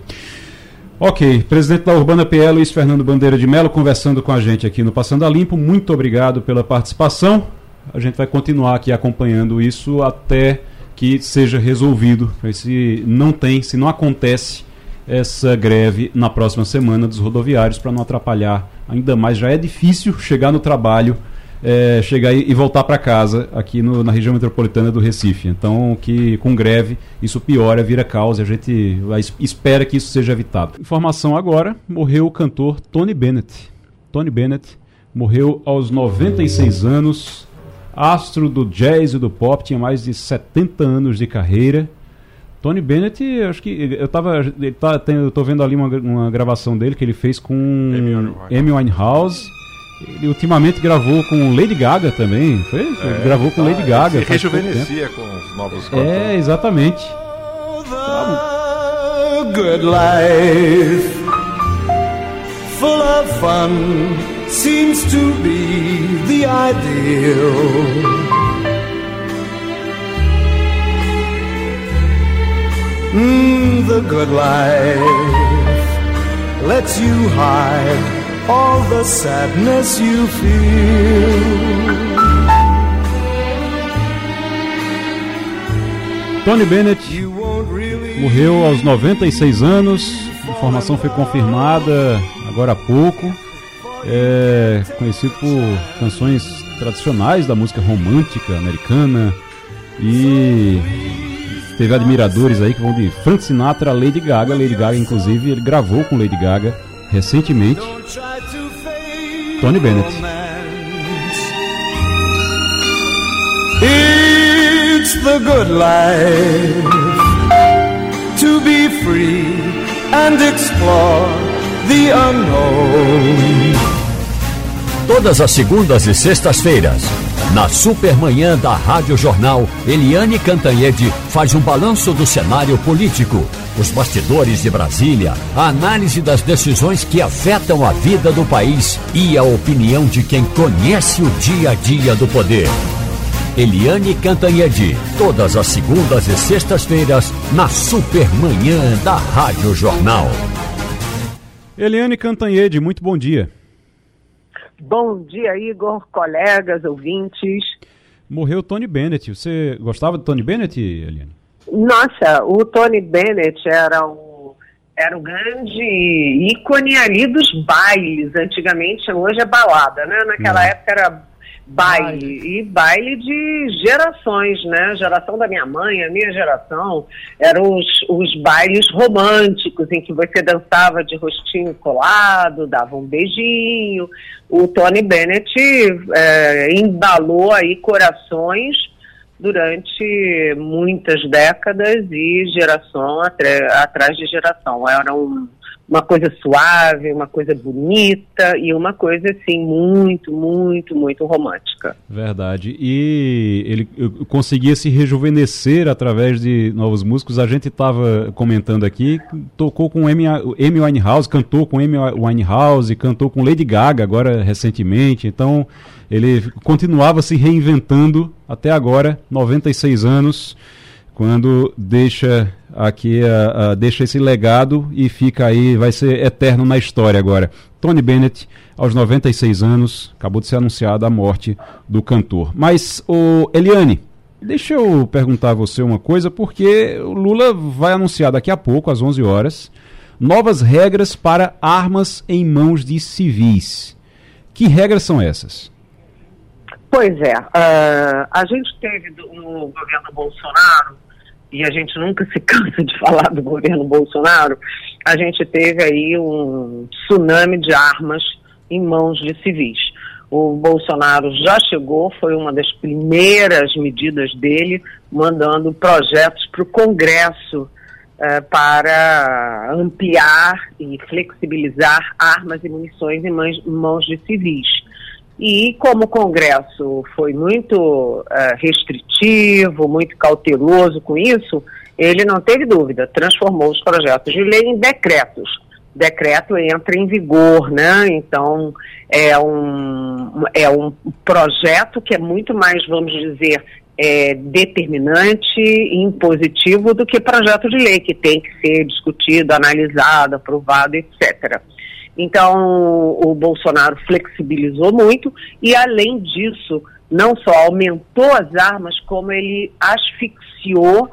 Ok, presidente da Urbana PL, Luiz Fernando Bandeira de Melo, conversando com a gente aqui no Passando a Limpo. Muito obrigado pela participação. A gente vai continuar aqui acompanhando isso até que seja resolvido. Se não tem, se não acontece essa greve na próxima semana dos rodoviários, para não atrapalhar ainda mais. Já é difícil chegar no trabalho é, chegar e voltar para casa aqui no, na região metropolitana do Recife. Então, que com greve isso piora, vira causa. A gente espera que isso seja evitado. Informação agora: morreu o cantor Tony Bennett. Tony Bennett morreu aos 96 anos, astro do jazz e do pop, tinha mais de 70 anos de carreira. Tony Bennett, acho que eu tava, ele tá, tem, eu tô vendo ali uma, uma gravação dele que ele fez com Amy Winehouse ele ultimamente gravou com Lady Gaga também, foi? É, gravou com Lady Gaga. Se rejuvenescia com os novos cantores. É, exatamente. good life, full of fun, seems to be the ideal. Mm, the good life lets you hide all the sadness you feel. Tony Bennett morreu aos 96 anos. A informação foi confirmada agora há pouco. É conhecido por canções tradicionais da música romântica americana e teve admiradores aí que vão de Frank Sinatra a Lady Gaga. Lady Gaga, inclusive, ele gravou com Lady Gaga recentemente. Tony Bennett. It's the good life to be free and explore the unknown. Todas as segundas e sextas-feiras, na Supermanhã da Rádio Jornal, Eliane Cantanhede faz um balanço do cenário político, os bastidores de Brasília, a análise das decisões que afetam a vida do país e a opinião de quem conhece o dia a dia do poder. Eliane Cantanhede, todas as segundas e sextas-feiras, na Supermanhã da Rádio Jornal. Eliane Cantanhede, muito bom dia. Bom dia, Igor, colegas, ouvintes. Morreu Tony Bennett. Você gostava do Tony Bennett, Eliane? Nossa, o Tony Bennett era um, era o grande ícone ali dos bailes. Antigamente, hoje é balada, né? Naquela Uhum. época era baile. E baile de gerações, né? Geração da minha mãe, a minha geração, eram os, os bailes românticos, em que você dançava de rostinho colado, dava um beijinho. O Tony Bennett eh, embalou aí corações durante muitas décadas e geração atrás de geração. Era um- uma coisa suave, uma coisa bonita e uma coisa assim muito, muito, muito romântica. Verdade. E ele conseguia se rejuvenescer através de novos músicos. A gente estava comentando aqui, tocou com Amy Winehouse, cantou com Amy Winehouse, cantou com Lady Gaga agora recentemente. Então ele continuava se reinventando até agora, 96 anos, quando deixa aqui a, a- deixa esse legado e fica aí, vai ser eterno na história agora. Tony Bennett, aos 96 anos, acabou de ser anunciada a morte do cantor. Mas, o Eliane, deixa eu perguntar a você uma coisa, porque o Lula vai anunciar daqui a pouco, às 11 horas, novas regras para armas em mãos de civis. Que regras são essas? Pois é, ah, a gente teve no governo Bolsonaro, e a gente nunca se cansa de falar do governo Bolsonaro, a gente teve aí um tsunami de armas em mãos de civis. O Bolsonaro já chegou, foi uma das primeiras medidas dele, mandando projetos para o Congresso eh, para ampliar e flexibilizar armas e munições em mãos, de civis. E como o Congresso foi muito eh, restritivo, muito cauteloso com isso, ele não teve dúvida, transformou os projetos de lei em decretos. Decreto entra em vigor, né? Então é um, é um projeto que é muito mais, vamos dizer, é, determinante e impositivo do que projeto de lei, que tem que ser discutido, analisado, aprovado, etc. Então, o Bolsonaro flexibilizou muito e, além disso, não só aumentou as armas, como ele asfixiou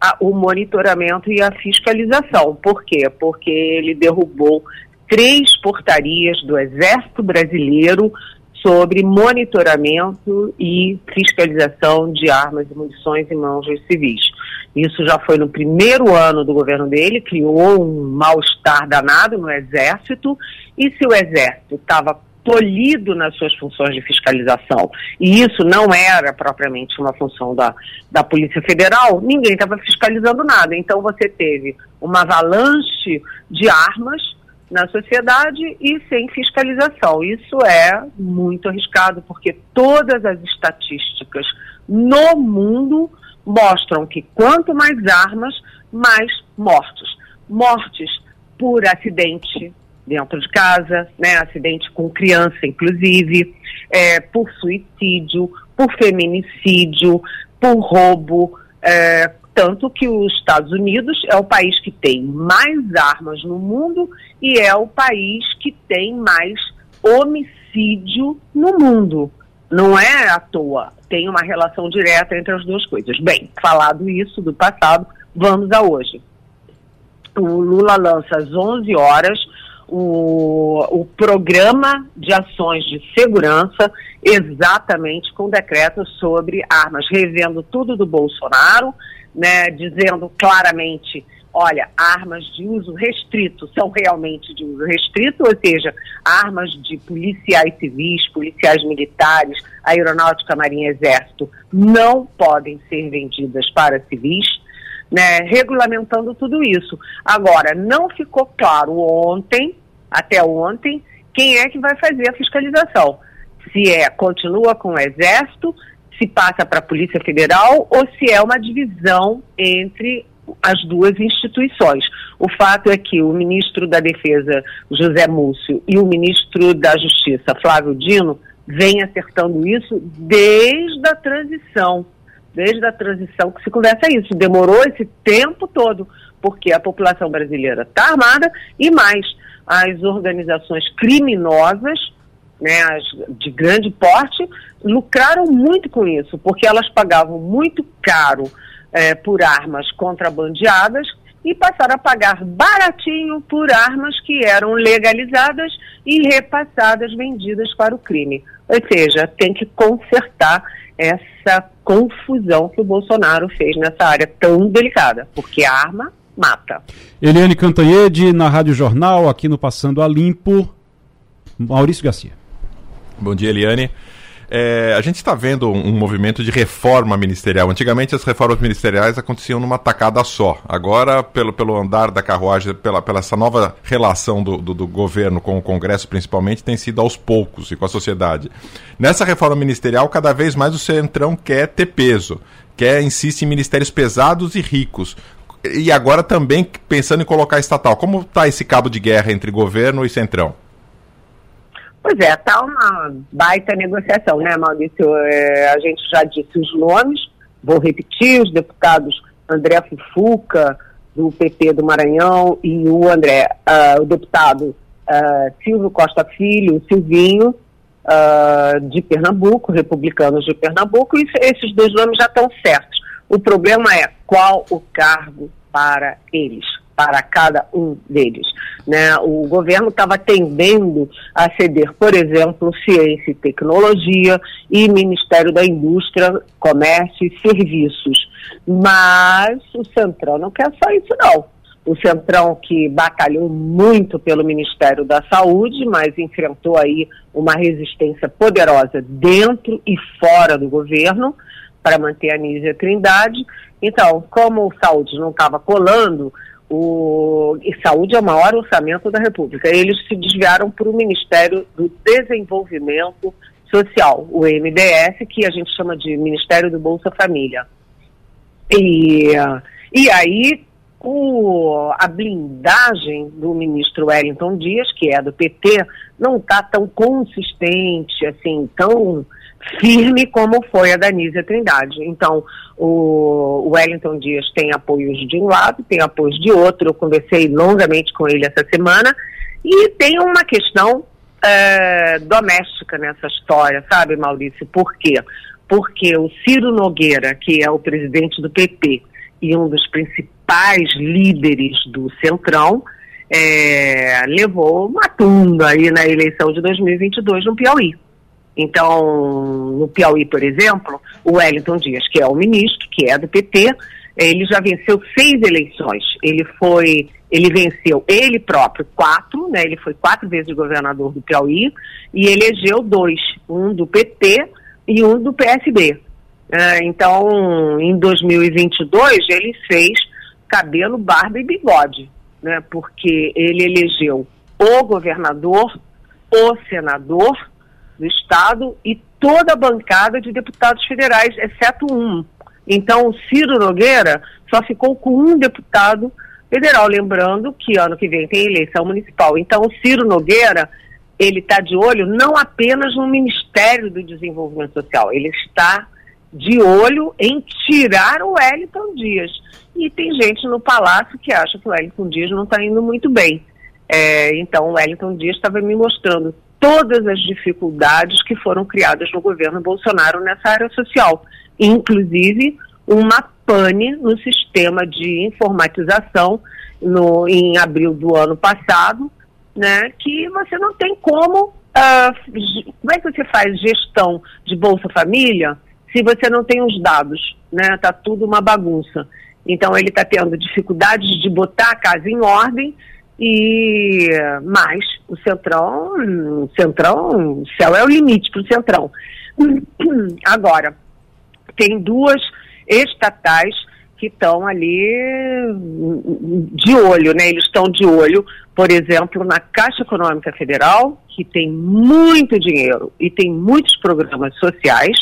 a- o monitoramento e a fiscalização. Por quê? Porque ele derrubou três portarias do Exército Brasileiro sobre monitoramento e fiscalização de armas e munições em mãos de civis. Isso já foi no primeiro ano do governo dele, criou um mal-estar danado no Exército, e se o Exército estava tolhido nas suas funções de fiscalização, e isso não era propriamente uma função da, da Polícia Federal, ninguém estava fiscalizando nada. Então você teve uma avalanche de armas na sociedade e sem fiscalização. Isso é muito arriscado, porque todas as estatísticas no mundo mostram que quanto mais armas, mais mortos. Mortes por acidente dentro de casa, né, acidente com criança, inclusive, é, por suicídio, por feminicídio, por roubo, é, tanto que os Estados Unidos é o país que tem mais armas no mundo e é o país que tem mais homicídio no mundo. Não é à toa, tem uma relação direta entre as duas coisas. Bem, falado isso do passado, vamos a hoje. O Lula lança às 11 horas o, o programa de ações de segurança, exatamente com decreto sobre armas, revendo tudo do Bolsonaro, né, dizendo claramente, olha, armas de uso restrito são realmente de uso restrito, ou seja, armas de policiais civis, policiais militares, aeronáutica, marinha, exército, não podem ser vendidas para civis, né, regulamentando tudo isso. Agora, não ficou claro ontem, até ontem, quem é que vai fazer a fiscalização. Se é, continua com o Exército, se passa para a Polícia Federal ou se é uma divisão entre as duas instituições. O fato é que o ministro da Defesa, José Múcio, e o ministro da Justiça, Flávio Dino, vêm acertando isso desde a transição. Desde a transição que se conversa isso. Demorou esse tempo todo, porque a população brasileira está armada e mais, as organizações criminosas né, as de grande porte, lucraram muito com isso, porque elas pagavam muito caro eh, por armas contrabandeadas e passaram a pagar baratinho por armas que eram legalizadas e repassadas, vendidas para o crime. Ou seja, tem que consertar essa confusão que o Bolsonaro fez nessa área tão delicada, porque a arma mata. Eliane Cantanhede, na Rádio Jornal, aqui no Passando a Limpo. Maurício Garcia. Bom dia, Eliane. É, a gente está vendo um, movimento de reforma ministerial. Antigamente as reformas ministeriais aconteciam numa tacada só. Agora, pelo, pelo andar da carruagem, pela, pela essa nova relação do, do, do, governo com o Congresso, principalmente, tem sido aos poucos e com a sociedade. Nessa reforma ministerial, cada vez mais o Centrão quer ter peso, quer insiste em ministérios pesados e ricos. E agora também pensando em colocar estatal. Como está esse cabo de guerra entre governo e Centrão? Pois é, está uma baita negociação, né, Maurício? É, a gente já disse os nomes, vou repetir, os deputados André Fufuca, do PP do Maranhão, e o André, uh, o deputado uh, Silvio Costa Filho, Silvinho, uh, de Pernambuco, republicanos de Pernambuco, e esses dois nomes já estão certos. O problema é qual o cargo para eles para cada um deles. Né? O governo estava tendendo a ceder, por exemplo, ciência e tecnologia e Ministério da Indústria, Comércio e Serviços. Mas o Centrão não quer só isso, não. O Centrão que batalhou muito pelo Ministério da Saúde, mas enfrentou aí uma resistência poderosa dentro e fora do governo para manter a Nízia Trindade. Então, como o saúde não estava colando, o, e saúde é o maior orçamento da República. Eles se desviaram para o Ministério do Desenvolvimento Social, o MDS, que a gente chama de Ministério do Bolsa Família. E, e aí o, a blindagem do ministro Wellington Dias, que é do PT, não está tão consistente, assim, tão firme como foi a da Nízia Trindade. Então, o Wellington Dias tem apoios de um lado, tem apoios de outro. Eu conversei longamente com ele essa semana. E tem uma questão é, doméstica nessa história, sabe, Maurício? Por quê? Porque o Ciro Nogueira, que é o presidente do PP e um dos principais líderes do Centrão, é, levou uma tunda aí na eleição de 2022 no Piauí. Então, no Piauí, por exemplo, o Wellington Dias, que é o ministro, que é do PT, ele já venceu seis eleições. Ele foi, ele venceu ele próprio quatro, né? Ele foi quatro vezes governador do Piauí e elegeu dois, um do PT e um do PSB. É, então, em 2022 ele fez cabelo, barba e bigode, né? Porque ele elegeu o governador, o senador do Estado e toda a bancada de deputados federais, exceto um. Então, o Ciro Nogueira só ficou com um deputado federal. Lembrando que ano que vem tem eleição municipal. Então, o Ciro Nogueira, ele está de olho não apenas no Ministério do Desenvolvimento Social, ele está de olho em tirar o Wellington Dias. E tem gente no Palácio que acha que o Wellington Dias não está indo muito bem. É, então, o Wellington Dias estava me mostrando todas as dificuldades que foram criadas no governo Bolsonaro nessa área social, inclusive uma pane no sistema de informatização no, em abril do ano passado, né, que você não tem como. Uh, como é que você faz gestão de Bolsa Família se você não tem os dados? Né? Tá tudo uma bagunça. Então ele está tendo dificuldades de botar a casa em ordem e mais o Centrão, o Centrão, o céu é o limite para o Centrão. Agora, tem duas estatais que estão ali de olho, né? Eles estão de olho, por exemplo, na Caixa Econômica Federal, que tem muito dinheiro e tem muitos programas sociais,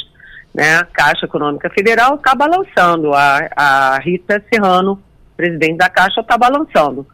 né? A Caixa Econômica Federal está balançando, a, a Rita Serrano, presidente da Caixa, está balançando.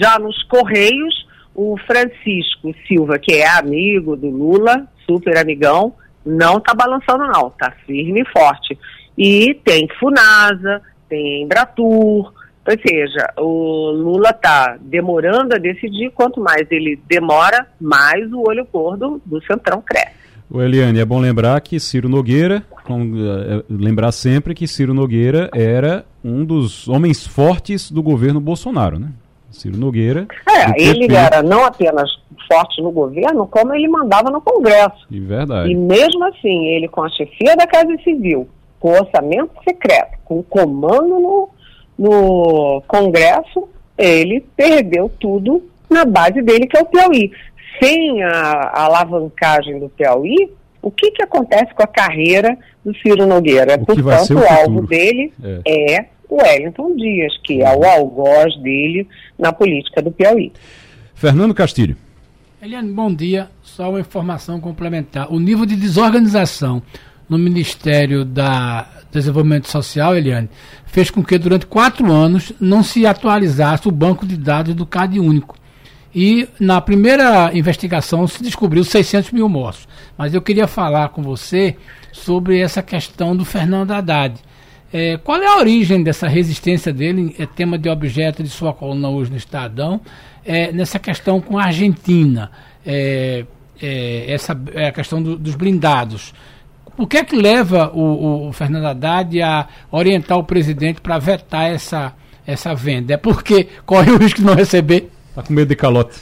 Já nos Correios, o Francisco Silva, que é amigo do Lula, super amigão, não está balançando não, está firme e forte. E tem Funasa, tem Embratur, ou seja, o Lula está demorando a decidir, quanto mais ele demora, mais o olho gordo do Centrão cresce. O Eliane, é bom lembrar que Ciro Nogueira, com, uh, lembrar sempre que Ciro Nogueira era um dos homens fortes do governo Bolsonaro, né? Ciro Nogueira. É, ele era não apenas forte no governo, como ele mandava no Congresso. De verdade. E mesmo assim, ele com a chefia da Casa Civil, com orçamento secreto, com comando no, no Congresso, ele perdeu tudo na base dele, que é o Piauí. Sem a, a alavancagem do Piauí, o que, que acontece com a carreira do Ciro Nogueira? Portanto, o, o alvo dele é. é o Wellington Dias, que é o algoz dele na política do Piauí. Fernando Castilho. Eliane, bom dia. Só uma informação complementar. O nível de desorganização no Ministério da Desenvolvimento Social, Eliane, fez com que durante quatro anos não se atualizasse o banco de dados do CAD único. E na primeira investigação se descobriu 600 mil mortos. Mas eu queria falar com você sobre essa questão do Fernando Haddad. É, qual é a origem dessa resistência dele? É tema de objeto de sua coluna hoje no Estadão. É, nessa questão com a Argentina, é, é essa é a questão do, dos blindados. O que é que leva o, o Fernando Haddad a orientar o presidente para vetar essa, essa venda? É porque corre o risco de não receber? Está com medo de calote.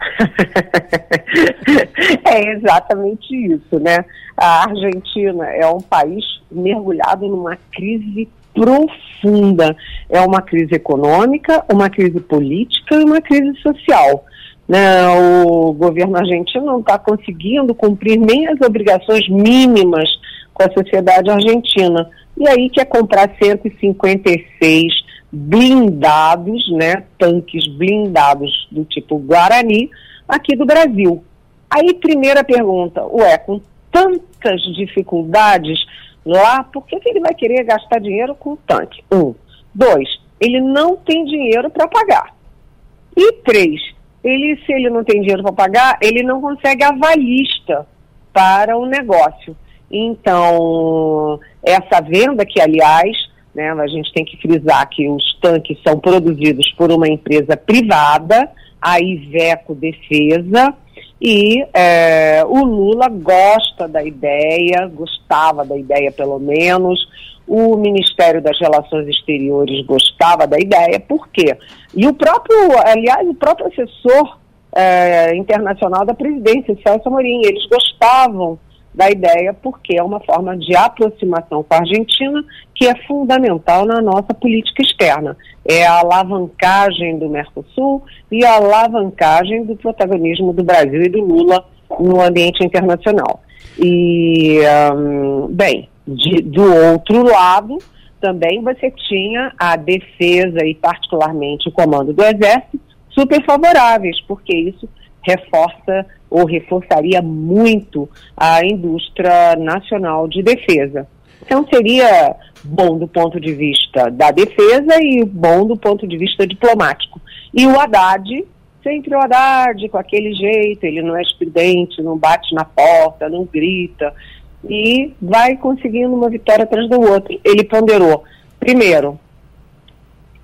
é exatamente isso, né? A Argentina é um país mergulhado numa crise profunda. É uma crise econômica, uma crise política e uma crise social. Né? O governo argentino não está conseguindo cumprir nem as obrigações mínimas com a sociedade argentina. E aí quer comprar 156 blindados, né, tanques blindados do tipo Guarani, aqui do Brasil. Aí, primeira pergunta, ué, com tantas dificuldades lá, por que, que ele vai querer gastar dinheiro com tanque? Um. Dois, ele não tem dinheiro para pagar. E três, ele, se ele não tem dinheiro para pagar, ele não consegue avalista para o negócio. Então, essa venda, que aliás, né, a gente tem que frisar que os tanques são produzidos por uma empresa privada, a Iveco Defesa, e é, o Lula gosta da ideia, gostava da ideia pelo menos, o Ministério das Relações Exteriores gostava da ideia, por quê? E o próprio, aliás, o próprio assessor é, internacional da presidência, Celso Amorim, eles gostavam da ideia, porque é uma forma de aproximação com a Argentina que é fundamental na nossa política externa. É a alavancagem do Mercosul e a alavancagem do protagonismo do Brasil e do Lula no ambiente internacional. E, um, bem, de, do outro lado, também você tinha a defesa e, particularmente, o comando do Exército super favoráveis, porque isso reforça ou reforçaria muito a indústria nacional de defesa. Então seria bom do ponto de vista da defesa e bom do ponto de vista diplomático. E o Haddad, sempre o Haddad com aquele jeito, ele não é estridente, não bate na porta, não grita, e vai conseguindo uma vitória atrás do outro. Ele ponderou, primeiro,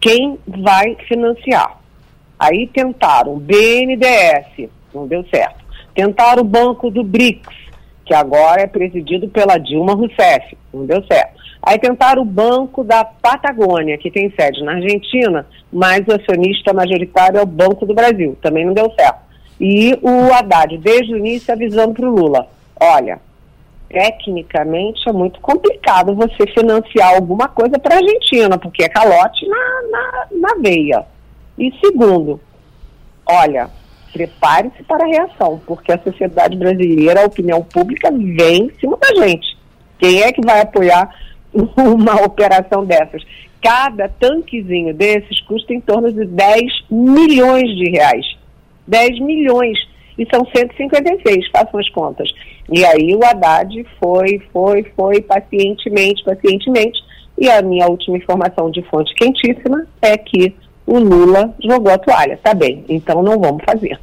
quem vai financiar. Aí tentaram BNDES, não deu certo. Tentaram o banco do BRICS, que agora é presidido pela Dilma Rousseff, não deu certo. Aí tentaram o Banco da Patagônia, que tem sede na Argentina, mas o acionista majoritário é o Banco do Brasil, também não deu certo. E o Haddad, desde o início, avisando para o Lula: olha, tecnicamente é muito complicado você financiar alguma coisa para a Argentina, porque é calote na, na, na veia. E segundo, olha, prepare-se para a reação, porque a sociedade brasileira, a opinião pública vem em cima da gente. Quem é que vai apoiar uma operação dessas? Cada tanquezinho desses custa em torno de 10 milhões de reais. 10 milhões. E são 156, façam as contas. E aí o Haddad foi, foi, foi, pacientemente, pacientemente. E a minha última informação de fonte quentíssima é que o Lula jogou a toalha. Tá bem, então não vamos fazer.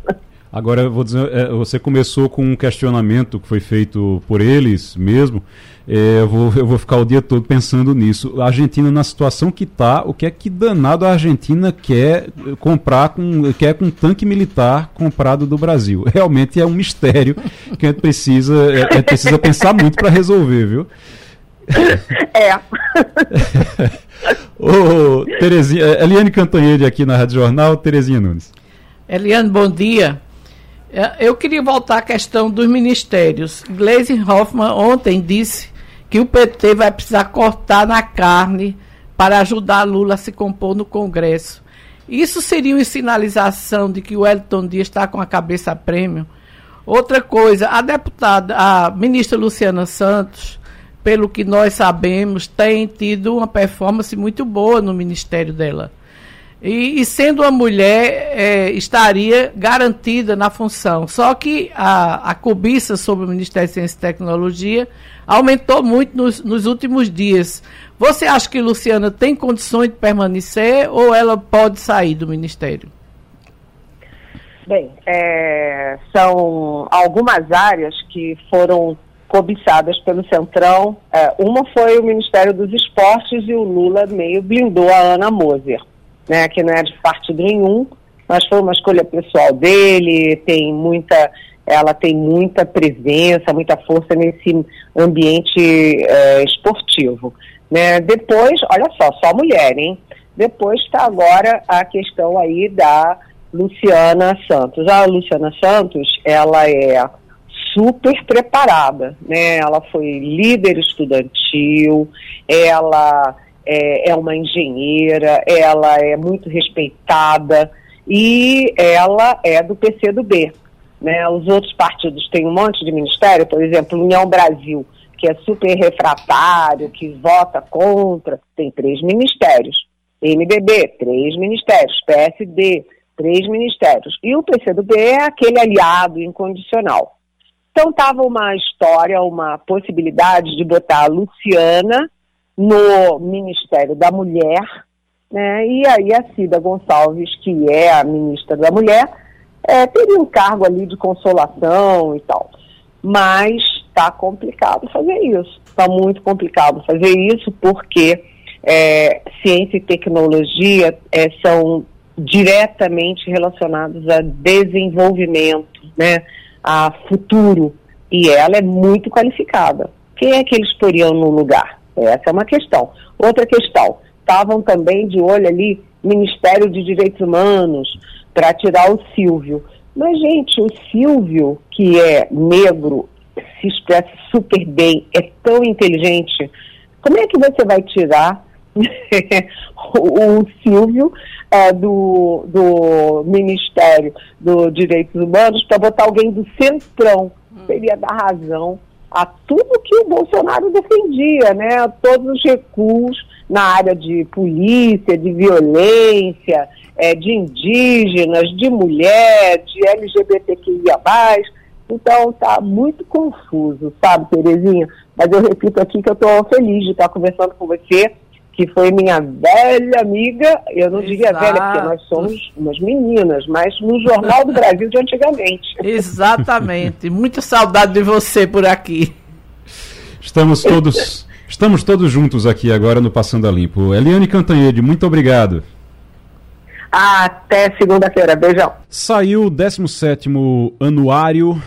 Agora, eu vou dizer, é, você começou com um questionamento que foi feito por eles mesmo. É, eu, vou, eu vou ficar o dia todo pensando nisso. A Argentina, na situação que está, o que é que danado a Argentina quer comprar com, quer com tanque militar comprado do Brasil? Realmente é um mistério que a gente precisa, é precisa pensar muito para resolver, viu? é. Ô, Terezinha, é, Eliane Cantanhede aqui na Rádio Jornal, Terezinha Nunes. Eliane, bom dia. É, eu queria voltar à questão dos ministérios. Gleisi Hoffmann ontem disse que o PT vai precisar cortar na carne para ajudar Lula a se compor no Congresso. Isso seria uma sinalização de que o Elton Dias está com a cabeça a prêmio? Outra coisa, a deputada, a ministra Luciana Santos, pelo que nós sabemos, tem tido uma performance muito boa no ministério dela. E, e sendo uma mulher, é, estaria garantida na função. Só que a, a cobiça sobre o Ministério de Ciência e Tecnologia aumentou muito nos, nos últimos dias. Você acha que Luciana tem condições de permanecer ou ela pode sair do Ministério? Bem, é, são algumas áreas que foram cobiçadas pelo Centrão. É, uma foi o Ministério dos Esportes e o Lula meio blindou a Ana Moser né, que não é de partido nenhum, mas foi uma escolha pessoal dele, tem muita, ela tem muita presença, muita força nesse ambiente é, esportivo. Né? Depois, olha só, só mulher, hein? Depois está agora a questão aí da Luciana Santos. A Luciana Santos, ela é super preparada, né? Ela foi líder estudantil, ela é, é uma engenheira, ela é muito respeitada e ela é do PCdoB. Né? Os outros partidos têm um monte de ministério, por exemplo, União Brasil, que é super refratário, que vota contra, tem três ministérios. MDB, três ministérios. PSD, três ministérios. E o PCdoB é aquele aliado incondicional. Então estava uma história, uma possibilidade de botar a Luciana no Ministério da Mulher, né? e aí a Cida Gonçalves, que é a ministra da Mulher, é, teria um cargo ali de consolação e tal. Mas está complicado fazer isso. Está muito complicado fazer isso porque é, ciência e tecnologia é, são diretamente relacionados a desenvolvimento, né, a futuro. E ela é muito qualificada. Quem é que eles teriam no lugar? Essa é uma questão. Outra questão, estavam também de olho ali Ministério de Direitos Humanos para tirar o Silvio. Mas, gente, o Silvio, que é negro, se expressa super bem, é tão inteligente, como é que você vai tirar o, Silvio é, do, do Ministério dos Direitos Humanos para botar alguém do centrão? Seria dar razão a tudo que o Bolsonaro defendia, né? Todos os recuos na área de polícia, de violência, é, de indígenas, de mulher, de LGBTQIA+. Então está muito confuso, sabe, Terezinha? Mas eu repito aqui que eu estou feliz de estar conversando com você que foi minha velha amiga, eu não Exato. diria velha, porque nós somos umas meninas, mas no Jornal do Brasil de antigamente. Exatamente. Muita saudade de você por aqui. Estamos todos, estamos todos juntos aqui agora no Passando a Limpo. Eliane Cantanhede, muito obrigado. Até segunda-feira. Beijão. Saiu o 17º Anuário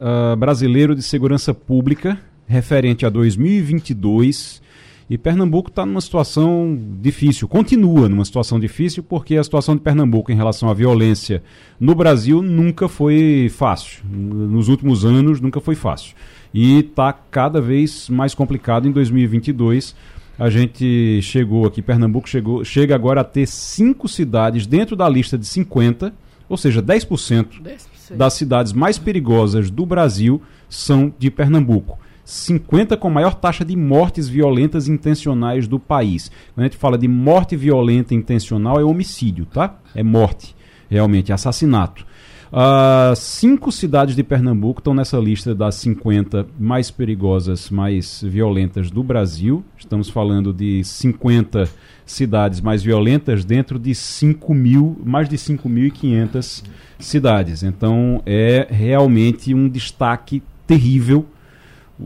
uh, Brasileiro de Segurança Pública, referente a 2022 e Pernambuco está numa situação difícil, continua numa situação difícil, porque a situação de Pernambuco em relação à violência no Brasil nunca foi fácil. Nos últimos anos nunca foi fácil. E está cada vez mais complicado em 2022. A gente chegou aqui, Pernambuco chegou, chega agora a ter cinco cidades dentro da lista de 50, ou seja, 10%, 10%. das cidades mais perigosas do Brasil são de Pernambuco. 50 com maior taxa de mortes violentas intencionais do país. Quando a gente fala de morte violenta intencional, é homicídio, tá? É morte, realmente, assassinato. Uh, cinco cidades de Pernambuco estão nessa lista das 50 mais perigosas, mais violentas do Brasil. Estamos falando de 50 cidades mais violentas dentro de 5 mil, mais de 5.500 cidades. Então é realmente um destaque terrível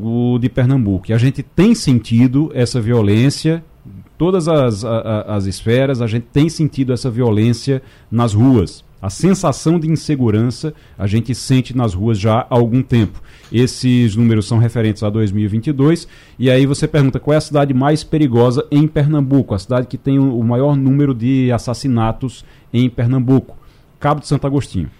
o de Pernambuco. E a gente tem sentido essa violência, todas as, as, as esferas, a gente tem sentido essa violência nas ruas. A sensação de insegurança a gente sente nas ruas já há algum tempo. Esses números são referentes a 2022. E aí você pergunta qual é a cidade mais perigosa em Pernambuco, a cidade que tem o maior número de assassinatos em Pernambuco. Cabo de Santo Agostinho.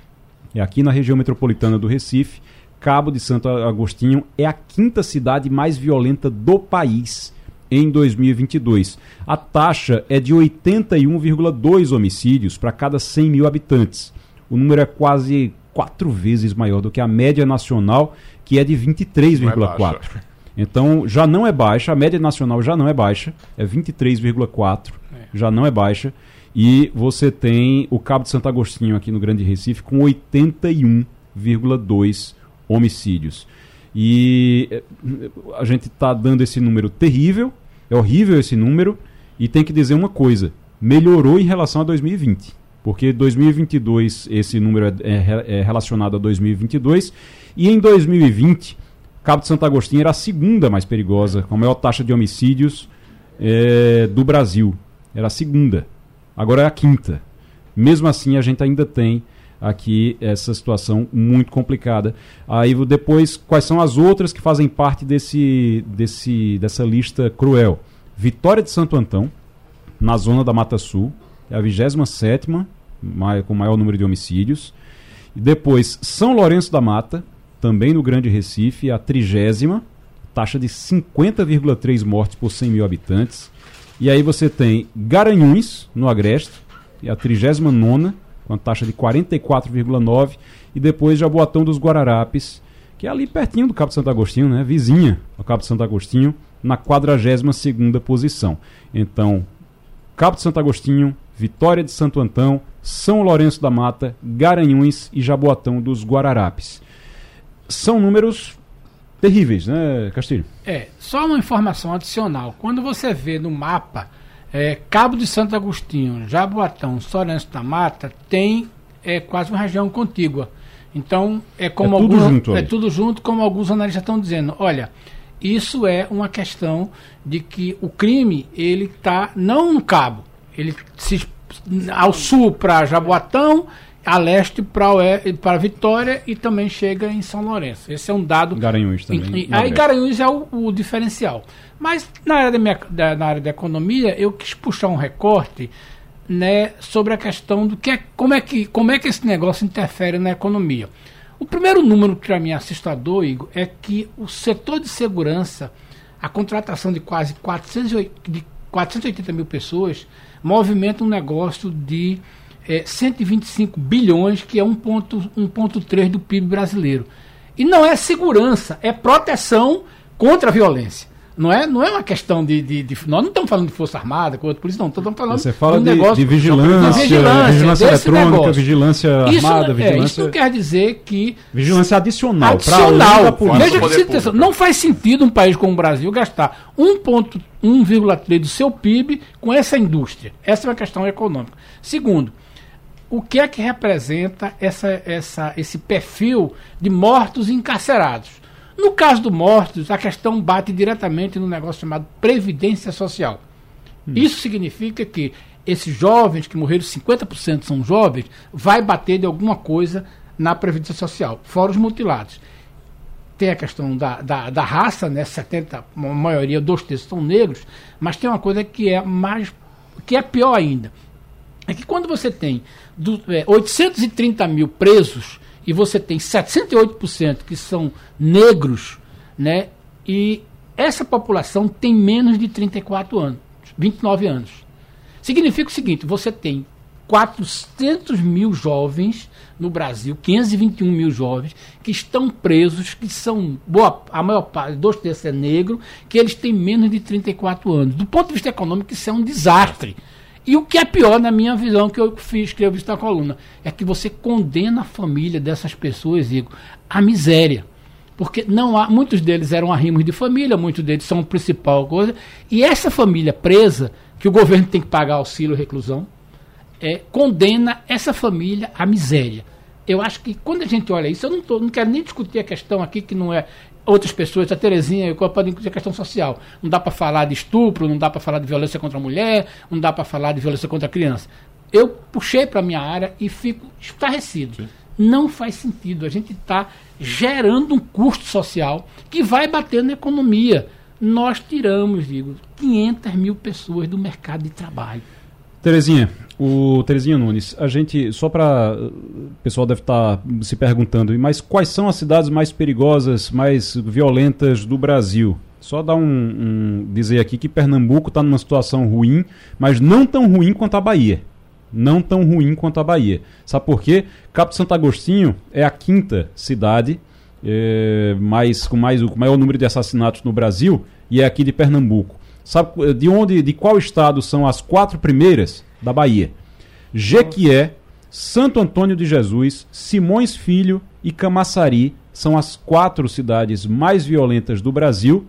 É aqui na região metropolitana do Recife. Cabo de Santo Agostinho é a quinta cidade mais violenta do país em 2022. A taxa é de 81,2 homicídios para cada 100 mil habitantes. O número é quase quatro vezes maior do que a média nacional, que é de 23,4. É então já não é baixa, a média nacional já não é baixa, é 23,4, é. já não é baixa. E você tem o Cabo de Santo Agostinho aqui no Grande Recife com 81,2 homicídios. E eh, a gente está dando esse número terrível, é horrível esse número, e tem que dizer uma coisa: melhorou em relação a 2020. Porque 2022, esse número é, é, é relacionado a 2022, e em 2020, Cabo de Santo Agostinho era a segunda mais perigosa, com a maior taxa de homicídios é, do Brasil. Era a segunda. Agora é a quinta. Mesmo assim, a gente ainda tem aqui essa situação muito complicada. Aí depois, quais são as outras que fazem parte desse, desse, dessa lista cruel? Vitória de Santo Antão, na zona da Mata Sul, é a 27 com maior número de homicídios. E depois, São Lourenço da Mata, também no Grande Recife, a trigésima, taxa de 50,3 mortes por 100 mil habitantes. E aí você tem Garanhuns, no Agreste, a 39 com taxa de 44,9%, e depois Jaboatão dos Guararapes, que é ali pertinho do Cabo de Santo Agostinho, né? vizinha ao Cabo de Santo Agostinho, na 42ª posição. Então, Cabo de Santo Agostinho, Vitória de Santo Antão, São Lourenço da Mata, Garanhuns e Jaboatão dos Guararapes. São números terríveis, né, Castilho? É, só uma informação adicional. Quando você vê no mapa é, Cabo de Santo Agostinho, Jaboatão, Sorense da Mata, tem é, quase uma região contígua. Então, é como é tudo alguns, junto, é tudo junto, como alguns analistas estão dizendo. Olha, isso é uma questão de que o crime ele está não no Cabo, ele se ao sul para Jaboatão a leste para Vitória e também chega em São Lourenço. Esse é um dado. Garanhuns também. E, aí Garanhuns é o, o, diferencial. Mas na área, da, minha, da, na área da economia, eu quis puxar um recorte né, sobre a questão do que é, como, é que, como é que esse negócio interfere na economia. O primeiro número que para mim é assustador, Igor, é que o setor de segurança, a contratação de quase 400, de 480 mil pessoas, movimenta um negócio de é, 125 bilhões, que é 1,3 do PIB brasileiro. E não é segurança, é proteção contra a violência. Não é, não é uma questão de, de, de Nós não estamos falando de Força Armada, com outro polícia, não. Estamos falando Você fala de um de, negócio de vigilância, de vigilância, vigilância eletrônica, negócio. vigilância isso, armada, é, vigilância. isso não quer dizer que. Vigilância adicional. Adicional. Veja que atenção, não faz sentido um país como o Brasil gastar 1,3 do seu PIB com essa indústria. Essa é uma questão econômica. Segundo, o que é que representa essa, essa, esse perfil de mortos encarcerados. No caso do mortos, a questão bate diretamente no negócio chamado Previdência Social. Hum. Isso significa que esses jovens, que morreram 50% são jovens, vai bater de alguma coisa na Previdência Social, fora os mutilados. Tem a questão da, da, da raça, né? 70, a maioria, dois terços são negros, mas tem uma coisa que é mais que é pior ainda é que quando você tem do, é, 830 mil presos e você tem 78% que são negros, né? E essa população tem menos de 34 anos, 29 anos. Significa o seguinte: você tem 400 mil jovens no Brasil, 521 mil jovens, que estão presos, que são, boa, a maior parte, dois terços é negro, que eles têm menos de 34 anos. Do ponto de vista econômico, isso é um desastre. E o que é pior, na minha visão, que eu fiz, eu vi na coluna, é que você condena a família dessas pessoas, Igor, à miséria. Porque não há, muitos deles eram arrimos de família, muitos deles são a principal coisa. E essa família presa, que o governo tem que pagar auxílio reclusão, é, condena essa família à miséria. Eu acho que quando a gente olha isso, eu não, tô, não quero nem discutir a questão aqui que não é outras pessoas, a Terezinha, podem dizer questão social. Não dá para falar de estupro, não dá para falar de violência contra a mulher, não dá para falar de violência contra a criança. eu puxei para minha área e fico estarrecido. Sim. Não faz sentido. A gente está gerando um custo social que vai bater na economia. Nós tiramos, digo, 500 mil pessoas do mercado de trabalho. Terezinha, o Terezinha Nunes, a gente, só para. O pessoal deve estar tá se perguntando, mas quais são as cidades mais perigosas, mais violentas do Brasil? Só dar um, um dizer aqui que Pernambuco está numa situação ruim, mas não tão ruim quanto a Bahia não tão ruim quanto a Bahia. Sabe por quê? Cabo Santo Agostinho é a quinta cidade é, mais, com, mais, o maior número de assassinatos no Brasil e é aqui de Pernambuco. Sabe de onde, de qual estado são as quatro primeiras? Da Bahia. Jequié, Santo Antônio de Jesus, Simões Filho e Camaçari são as quatro cidades mais violentas do Brasil,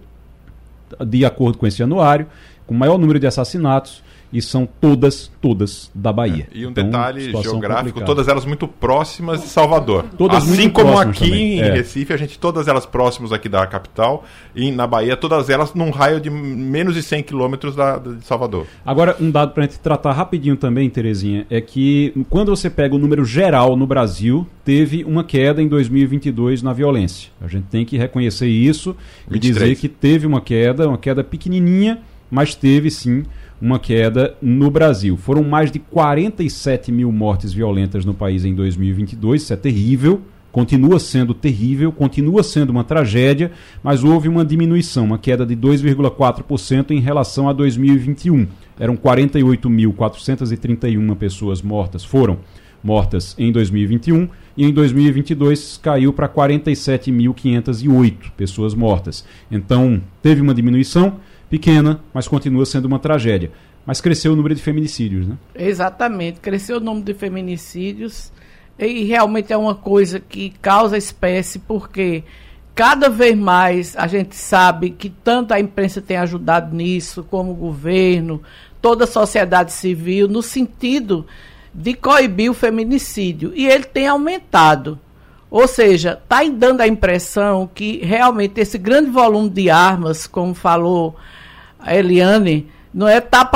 de acordo com esse anuário, com maior número de assassinatos e são todas, todas da Bahia. É. E um então, detalhe geográfico, complicada. todas elas muito próximas de Salvador. Todas assim como aqui também. em é. Recife, a gente todas elas próximas aqui da capital e na Bahia todas elas num raio de menos de 100 quilômetros de Salvador. Agora um dado para a gente tratar rapidinho também, Terezinha, é que quando você pega o número geral no Brasil, teve uma queda em 2022 na violência. A gente tem que reconhecer isso 23. e dizer que teve uma queda, uma queda pequenininha, mas teve sim uma queda no Brasil. Foram mais de 47 mil mortes violentas no país em 2022, isso é terrível, continua sendo terrível, continua sendo uma tragédia, mas houve uma diminuição, uma queda de 2,4% em relação a 2021. Eram 48.431 pessoas mortas, foram mortas em 2021 e em 2022 caiu para 47.508 pessoas mortas. Então, teve uma diminuição pequena, mas continua sendo uma tragédia. Mas cresceu o número de feminicídios, né? Exatamente, cresceu o número de feminicídios e realmente é uma coisa que causa espécie porque cada vez mais a gente sabe que tanto a imprensa tem ajudado nisso, como o governo, toda a sociedade civil, no sentido de coibir o feminicídio. E ele tem aumentado. Ou seja, está dando a impressão que realmente esse grande volume de armas, como falou a Eliane, não é tá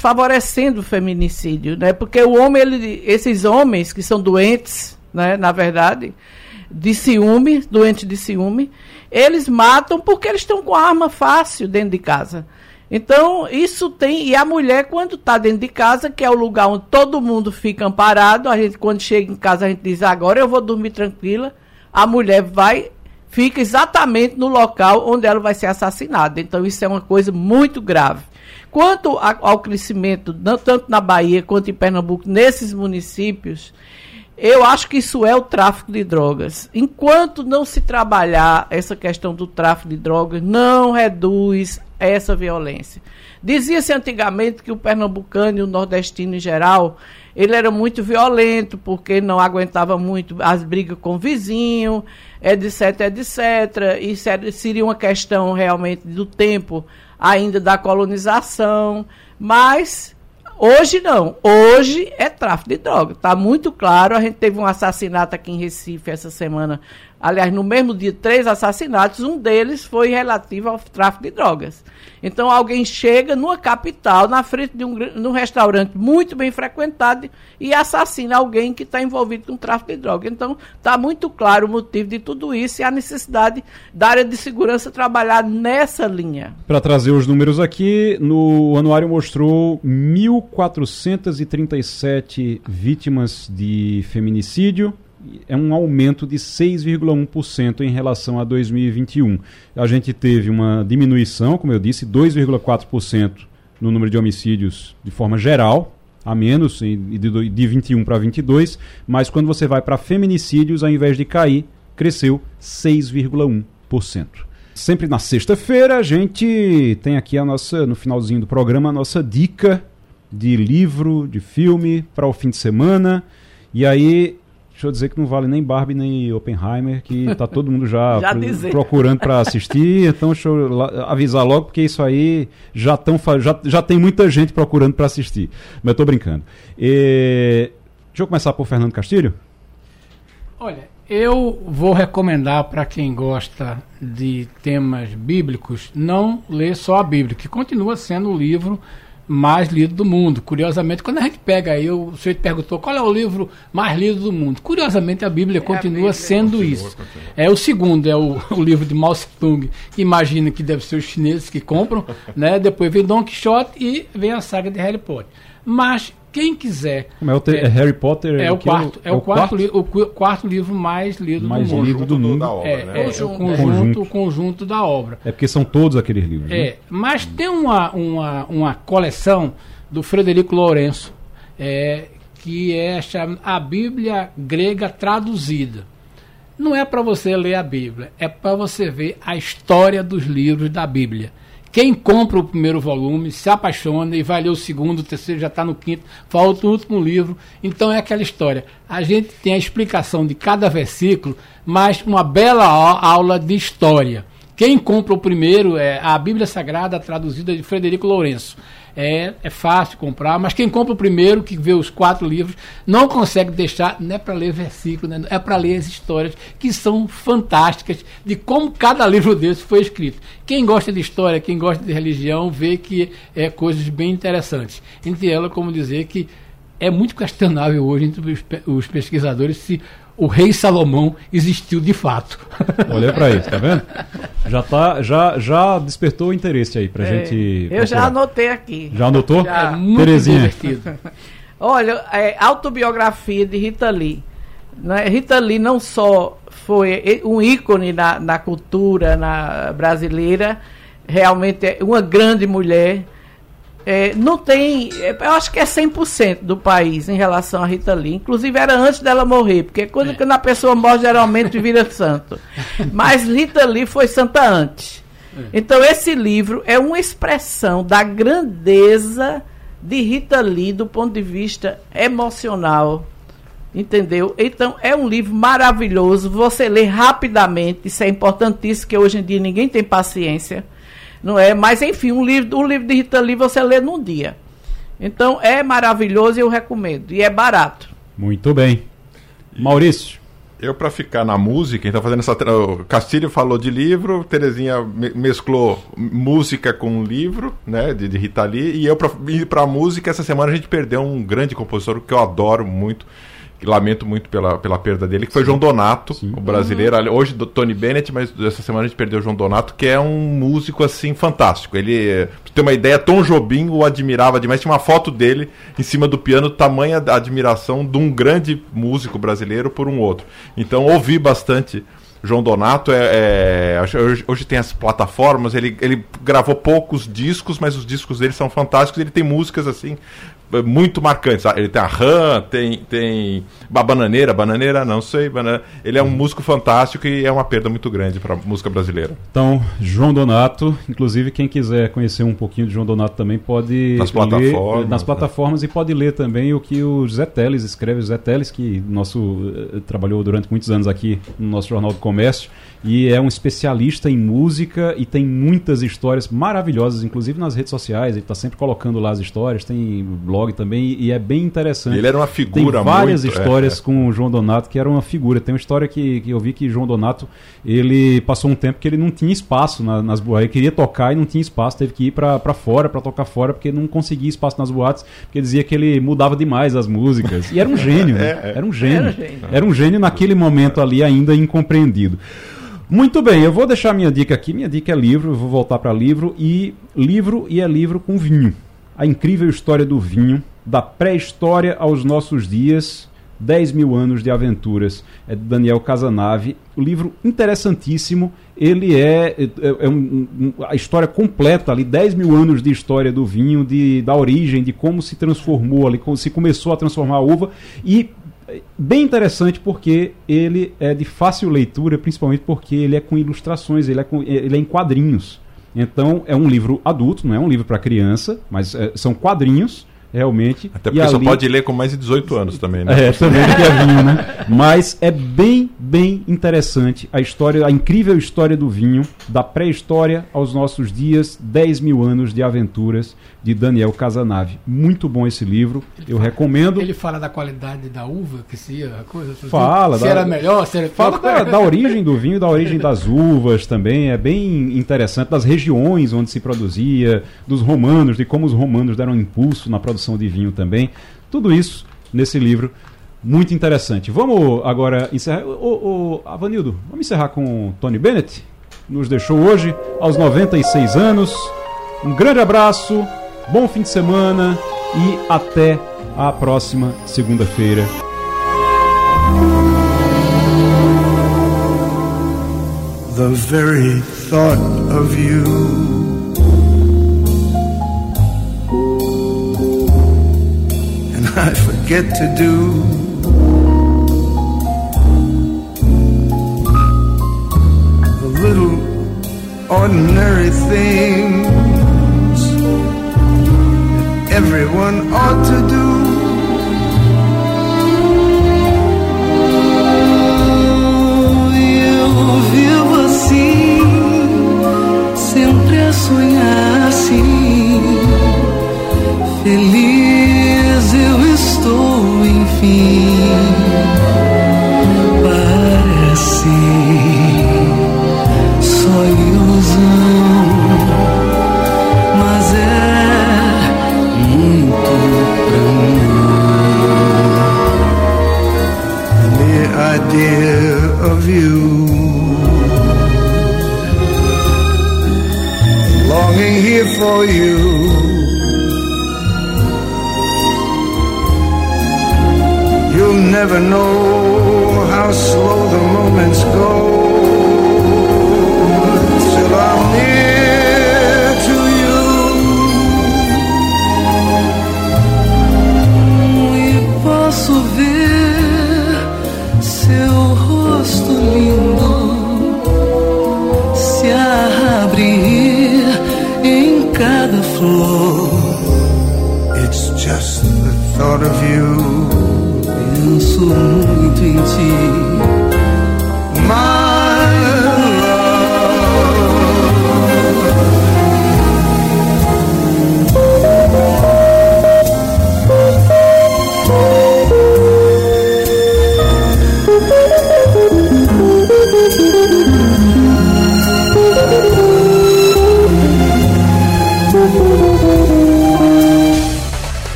favorecendo o feminicídio, né? Porque o homem, ele, esses homens que são doentes, né, na verdade, de ciúme, doentes de ciúme, eles matam porque eles estão com arma fácil dentro de casa. Então, isso tem. E a mulher, quando está dentro de casa, que é o lugar onde todo mundo fica amparado, a gente, quando chega em casa, a gente diz: agora eu vou dormir tranquila. A mulher vai fica exatamente no local onde ela vai ser assassinada. Então, isso é uma coisa muito grave. Quanto a, ao crescimento, tanto na Bahia quanto em Pernambuco, nesses municípios, eu acho que isso é o tráfico de drogas. Enquanto não se trabalhar essa questão do tráfico de drogas, não reduz essa violência. Dizia-se antigamente que o pernambucano e o nordestino em geral, ele era muito violento, porque não aguentava muito as brigas com o vizinho, etc, etc. E seria uma questão realmente do tempo ainda da colonização, mas hoje não. Hoje é tráfico de droga. Está muito claro. A gente teve um assassinato aqui em Recife essa semana aliás, no mesmo dia, três assassinatos, um deles foi relativo ao tráfico de drogas. Então, alguém chega numa capital, na frente de um, restaurante muito bem frequentado, e assassina alguém que está envolvido com tráfico de drogas. Então, está muito claro o motivo de tudo isso e a necessidade da área de segurança trabalhar nessa linha. Para trazer os números aqui, no anuário mostrou 1.437 vítimas de feminicídio é um aumento de 6,1% em relação a 2021. A gente teve uma diminuição, como eu disse, 2,4% no número de homicídios de forma geral, a menos de, de 21 para 22, mas quando você vai para feminicídios, ao invés de cair, cresceu 6,1%. Sempre na sexta-feira a gente tem aqui a nossa, no finalzinho do programa, a nossa dica de livro, de filme para o fim de semana. E aí Deixa eu dizer que não vale nem Barbie nem Oppenheimer, que tá todo mundo já, já pro, procurando para assistir. Então deixa eu avisar logo, porque isso aí já, tão, já, já tem muita gente procurando para assistir. Mas eu tô brincando. E, deixa eu começar por Fernando Castilho. Olha, eu vou recomendar para quem gosta de temas bíblicos não ler só a Bíblia, que continua sendo o livro mais lido do mundo. Curiosamente, quando a gente pega aí, o senhor perguntou qual é o livro mais lido do mundo. Curiosamente, a Bíblia é continua a Bíblia. sendo continua, isso. Continua. É o segundo, é o, o livro de Mao Tse-tung, que imagina que deve ser os chineses que compram, né? Depois vem Don Quixote e vem a saga de Harry Potter. Mas quem quiser. Como é, o é, Harry Potter? É o quarto, é, é o, quarto, quarto? o quarto livro mais lido mais do mundo. lido do mundo. Da obra, é, né? é, conjunto, o conjunto, conjunto da obra. É porque são todos aqueles livros. É, né? mas tem uma, uma, uma coleção do Frederico Lourenço, é, que é a Bíblia grega traduzida. Não é para você ler a Bíblia, é para você ver a história dos livros da Bíblia. Quem compra o primeiro volume se apaixona e vai ler o segundo, o terceiro já está no quinto, falta o último livro. Então é aquela história. A gente tem a explicação de cada versículo, mas uma bela aula de história. Quem compra o primeiro é a Bíblia Sagrada traduzida de Frederico Lourenço é, é fácil comprar, mas quem compra o primeiro, que vê os quatro livros, não consegue deixar, não é para ler versículo, né? é para ler as histórias que são fantásticas de como cada livro desse foi escrito. Quem gosta de história, quem gosta de religião, vê que é coisas bem interessantes. Entre elas, como dizer que é muito questionável hoje entre os pesquisadores se o rei Salomão existiu de fato. Olha para isso, tá vendo? Já, tá, já, já despertou o interesse aí pra é, gente. Eu procurar. já anotei aqui. Já anotou? Já. É muito Terezinha. divertido. Olha, é, autobiografia de Rita Lee. Né? Rita Lee não só foi um ícone na, na cultura na brasileira, realmente é uma grande mulher é, não tem. É, eu acho que é 100% do país em relação a Rita Lee. Inclusive era antes dela morrer, porque quando, é. a pessoa morre, geralmente vira santo. Mas Rita Lee foi santa antes. É. Então esse livro é uma expressão da grandeza de Rita Lee do ponto de vista emocional. Entendeu? Então é um livro maravilhoso. Você lê rapidamente, isso é importantíssimo, que hoje em dia ninguém tem paciência não é? Mas enfim, um livro, um livro de Rita Lee você lê num dia. Então é maravilhoso e eu recomendo. E é barato. Muito bem. Maurício. Eu, para ficar na música, então fazendo essa. O Castilho falou de livro, Terezinha mesclou música com livro, né, de, de Rita Lee, e eu, para ir para música, essa semana a gente perdeu um grande compositor que eu adoro muito, lamento muito pela, pela perda dele, que foi Sim. João Donato, Sim. o brasileiro. Uhum. Hoje do Tony Bennett, mas essa semana a gente perdeu o João Donato, que é um músico assim fantástico. Ele, pra ter uma ideia, Tom Jobim o admirava demais. Tinha uma foto dele em cima do piano, tamanha admiração de um grande músico brasileiro por um outro. Então ouvi bastante. João Donato é, é hoje, hoje, tem as plataformas. Ele, ele gravou poucos discos, mas os discos dele são fantásticos. Ele tem músicas assim muito marcantes. Ele tem a Ram, tem, tem a Bananeira, Bananeira, não sei. Banana... Ele é um músico fantástico e é uma perda muito grande para a música brasileira. Então, João Donato, inclusive quem quiser conhecer um pouquinho de João Donato também pode nas plataformas, ler, nas plataformas e pode ler também o que o José Teles escreve. O José Teles, que nosso, uh, trabalhou durante muitos anos aqui no nosso Jornal do Comércio e é um especialista em música e tem muitas histórias maravilhosas, inclusive nas redes sociais. Ele está sempre colocando lá as histórias, tem blog também e é bem interessante. Ele era uma figura Tem várias muito, histórias é, com o João Donato que era uma figura. Tem uma história que, que eu vi que João Donato ele passou um tempo que ele não tinha espaço na, nas boates. Ele queria tocar e não tinha espaço, teve que ir para fora para tocar fora porque não conseguia espaço nas boates, porque dizia que ele mudava demais as músicas. E era um gênio, né? É, é. Era um gênio. Era um gênio, era um gênio naquele momento ali ainda incompreendido. Muito bem, eu vou deixar minha dica aqui. Minha dica é livro, eu vou voltar para livro e livro e é livro com vinho. A incrível história do vinho, da pré-história aos nossos dias, 10 mil anos de aventuras, é de Daniel Casanave. O livro interessantíssimo, ele é, é, é um, um, a história completa ali, 10 mil anos de história do vinho, de, da origem, de como se transformou ali, como se começou a transformar a uva e bem interessante porque ele é de fácil leitura, principalmente porque ele é com ilustrações, ele é, com, ele é em quadrinhos. Então é um livro adulto, não é um livro para criança, mas é, são quadrinhos realmente. Até porque e só ali- pode ler com mais de 18 anos também, né? É, também que é vinho, né? Mas é bem, bem interessante a história, a incrível história do vinho, da pré-história aos nossos dias, 10 mil anos de aventuras de Daniel Casanave. Muito bom esse livro, eu recomendo. Ele fala da qualidade da uva, que se a coisa. Fala, se da- era melhor, se era Fala da, da origem do vinho, da origem das uvas também, é bem interessante, das regiões onde se produzia, dos romanos, de como os romanos deram impulso na produção de vinho também. Tudo isso nesse livro, muito interessante. Vamos agora encerrar. Ô, ô, Avanildo, vamos encerrar com Tony Bennett, nos deixou hoje aos 96 anos. Um grande abraço, bom fim de semana e até a próxima segunda-feira. the very thought of you. And I forget to do. The little ordinary things everyone ought to do Eu vivo assim, sempre a sonhar assim. Feliz eu estou, enfim. Parece só ilusão, idea of you. Longing here for you. You'll never know how slow the moments go till I'm near thought of you. Penso muito em ti.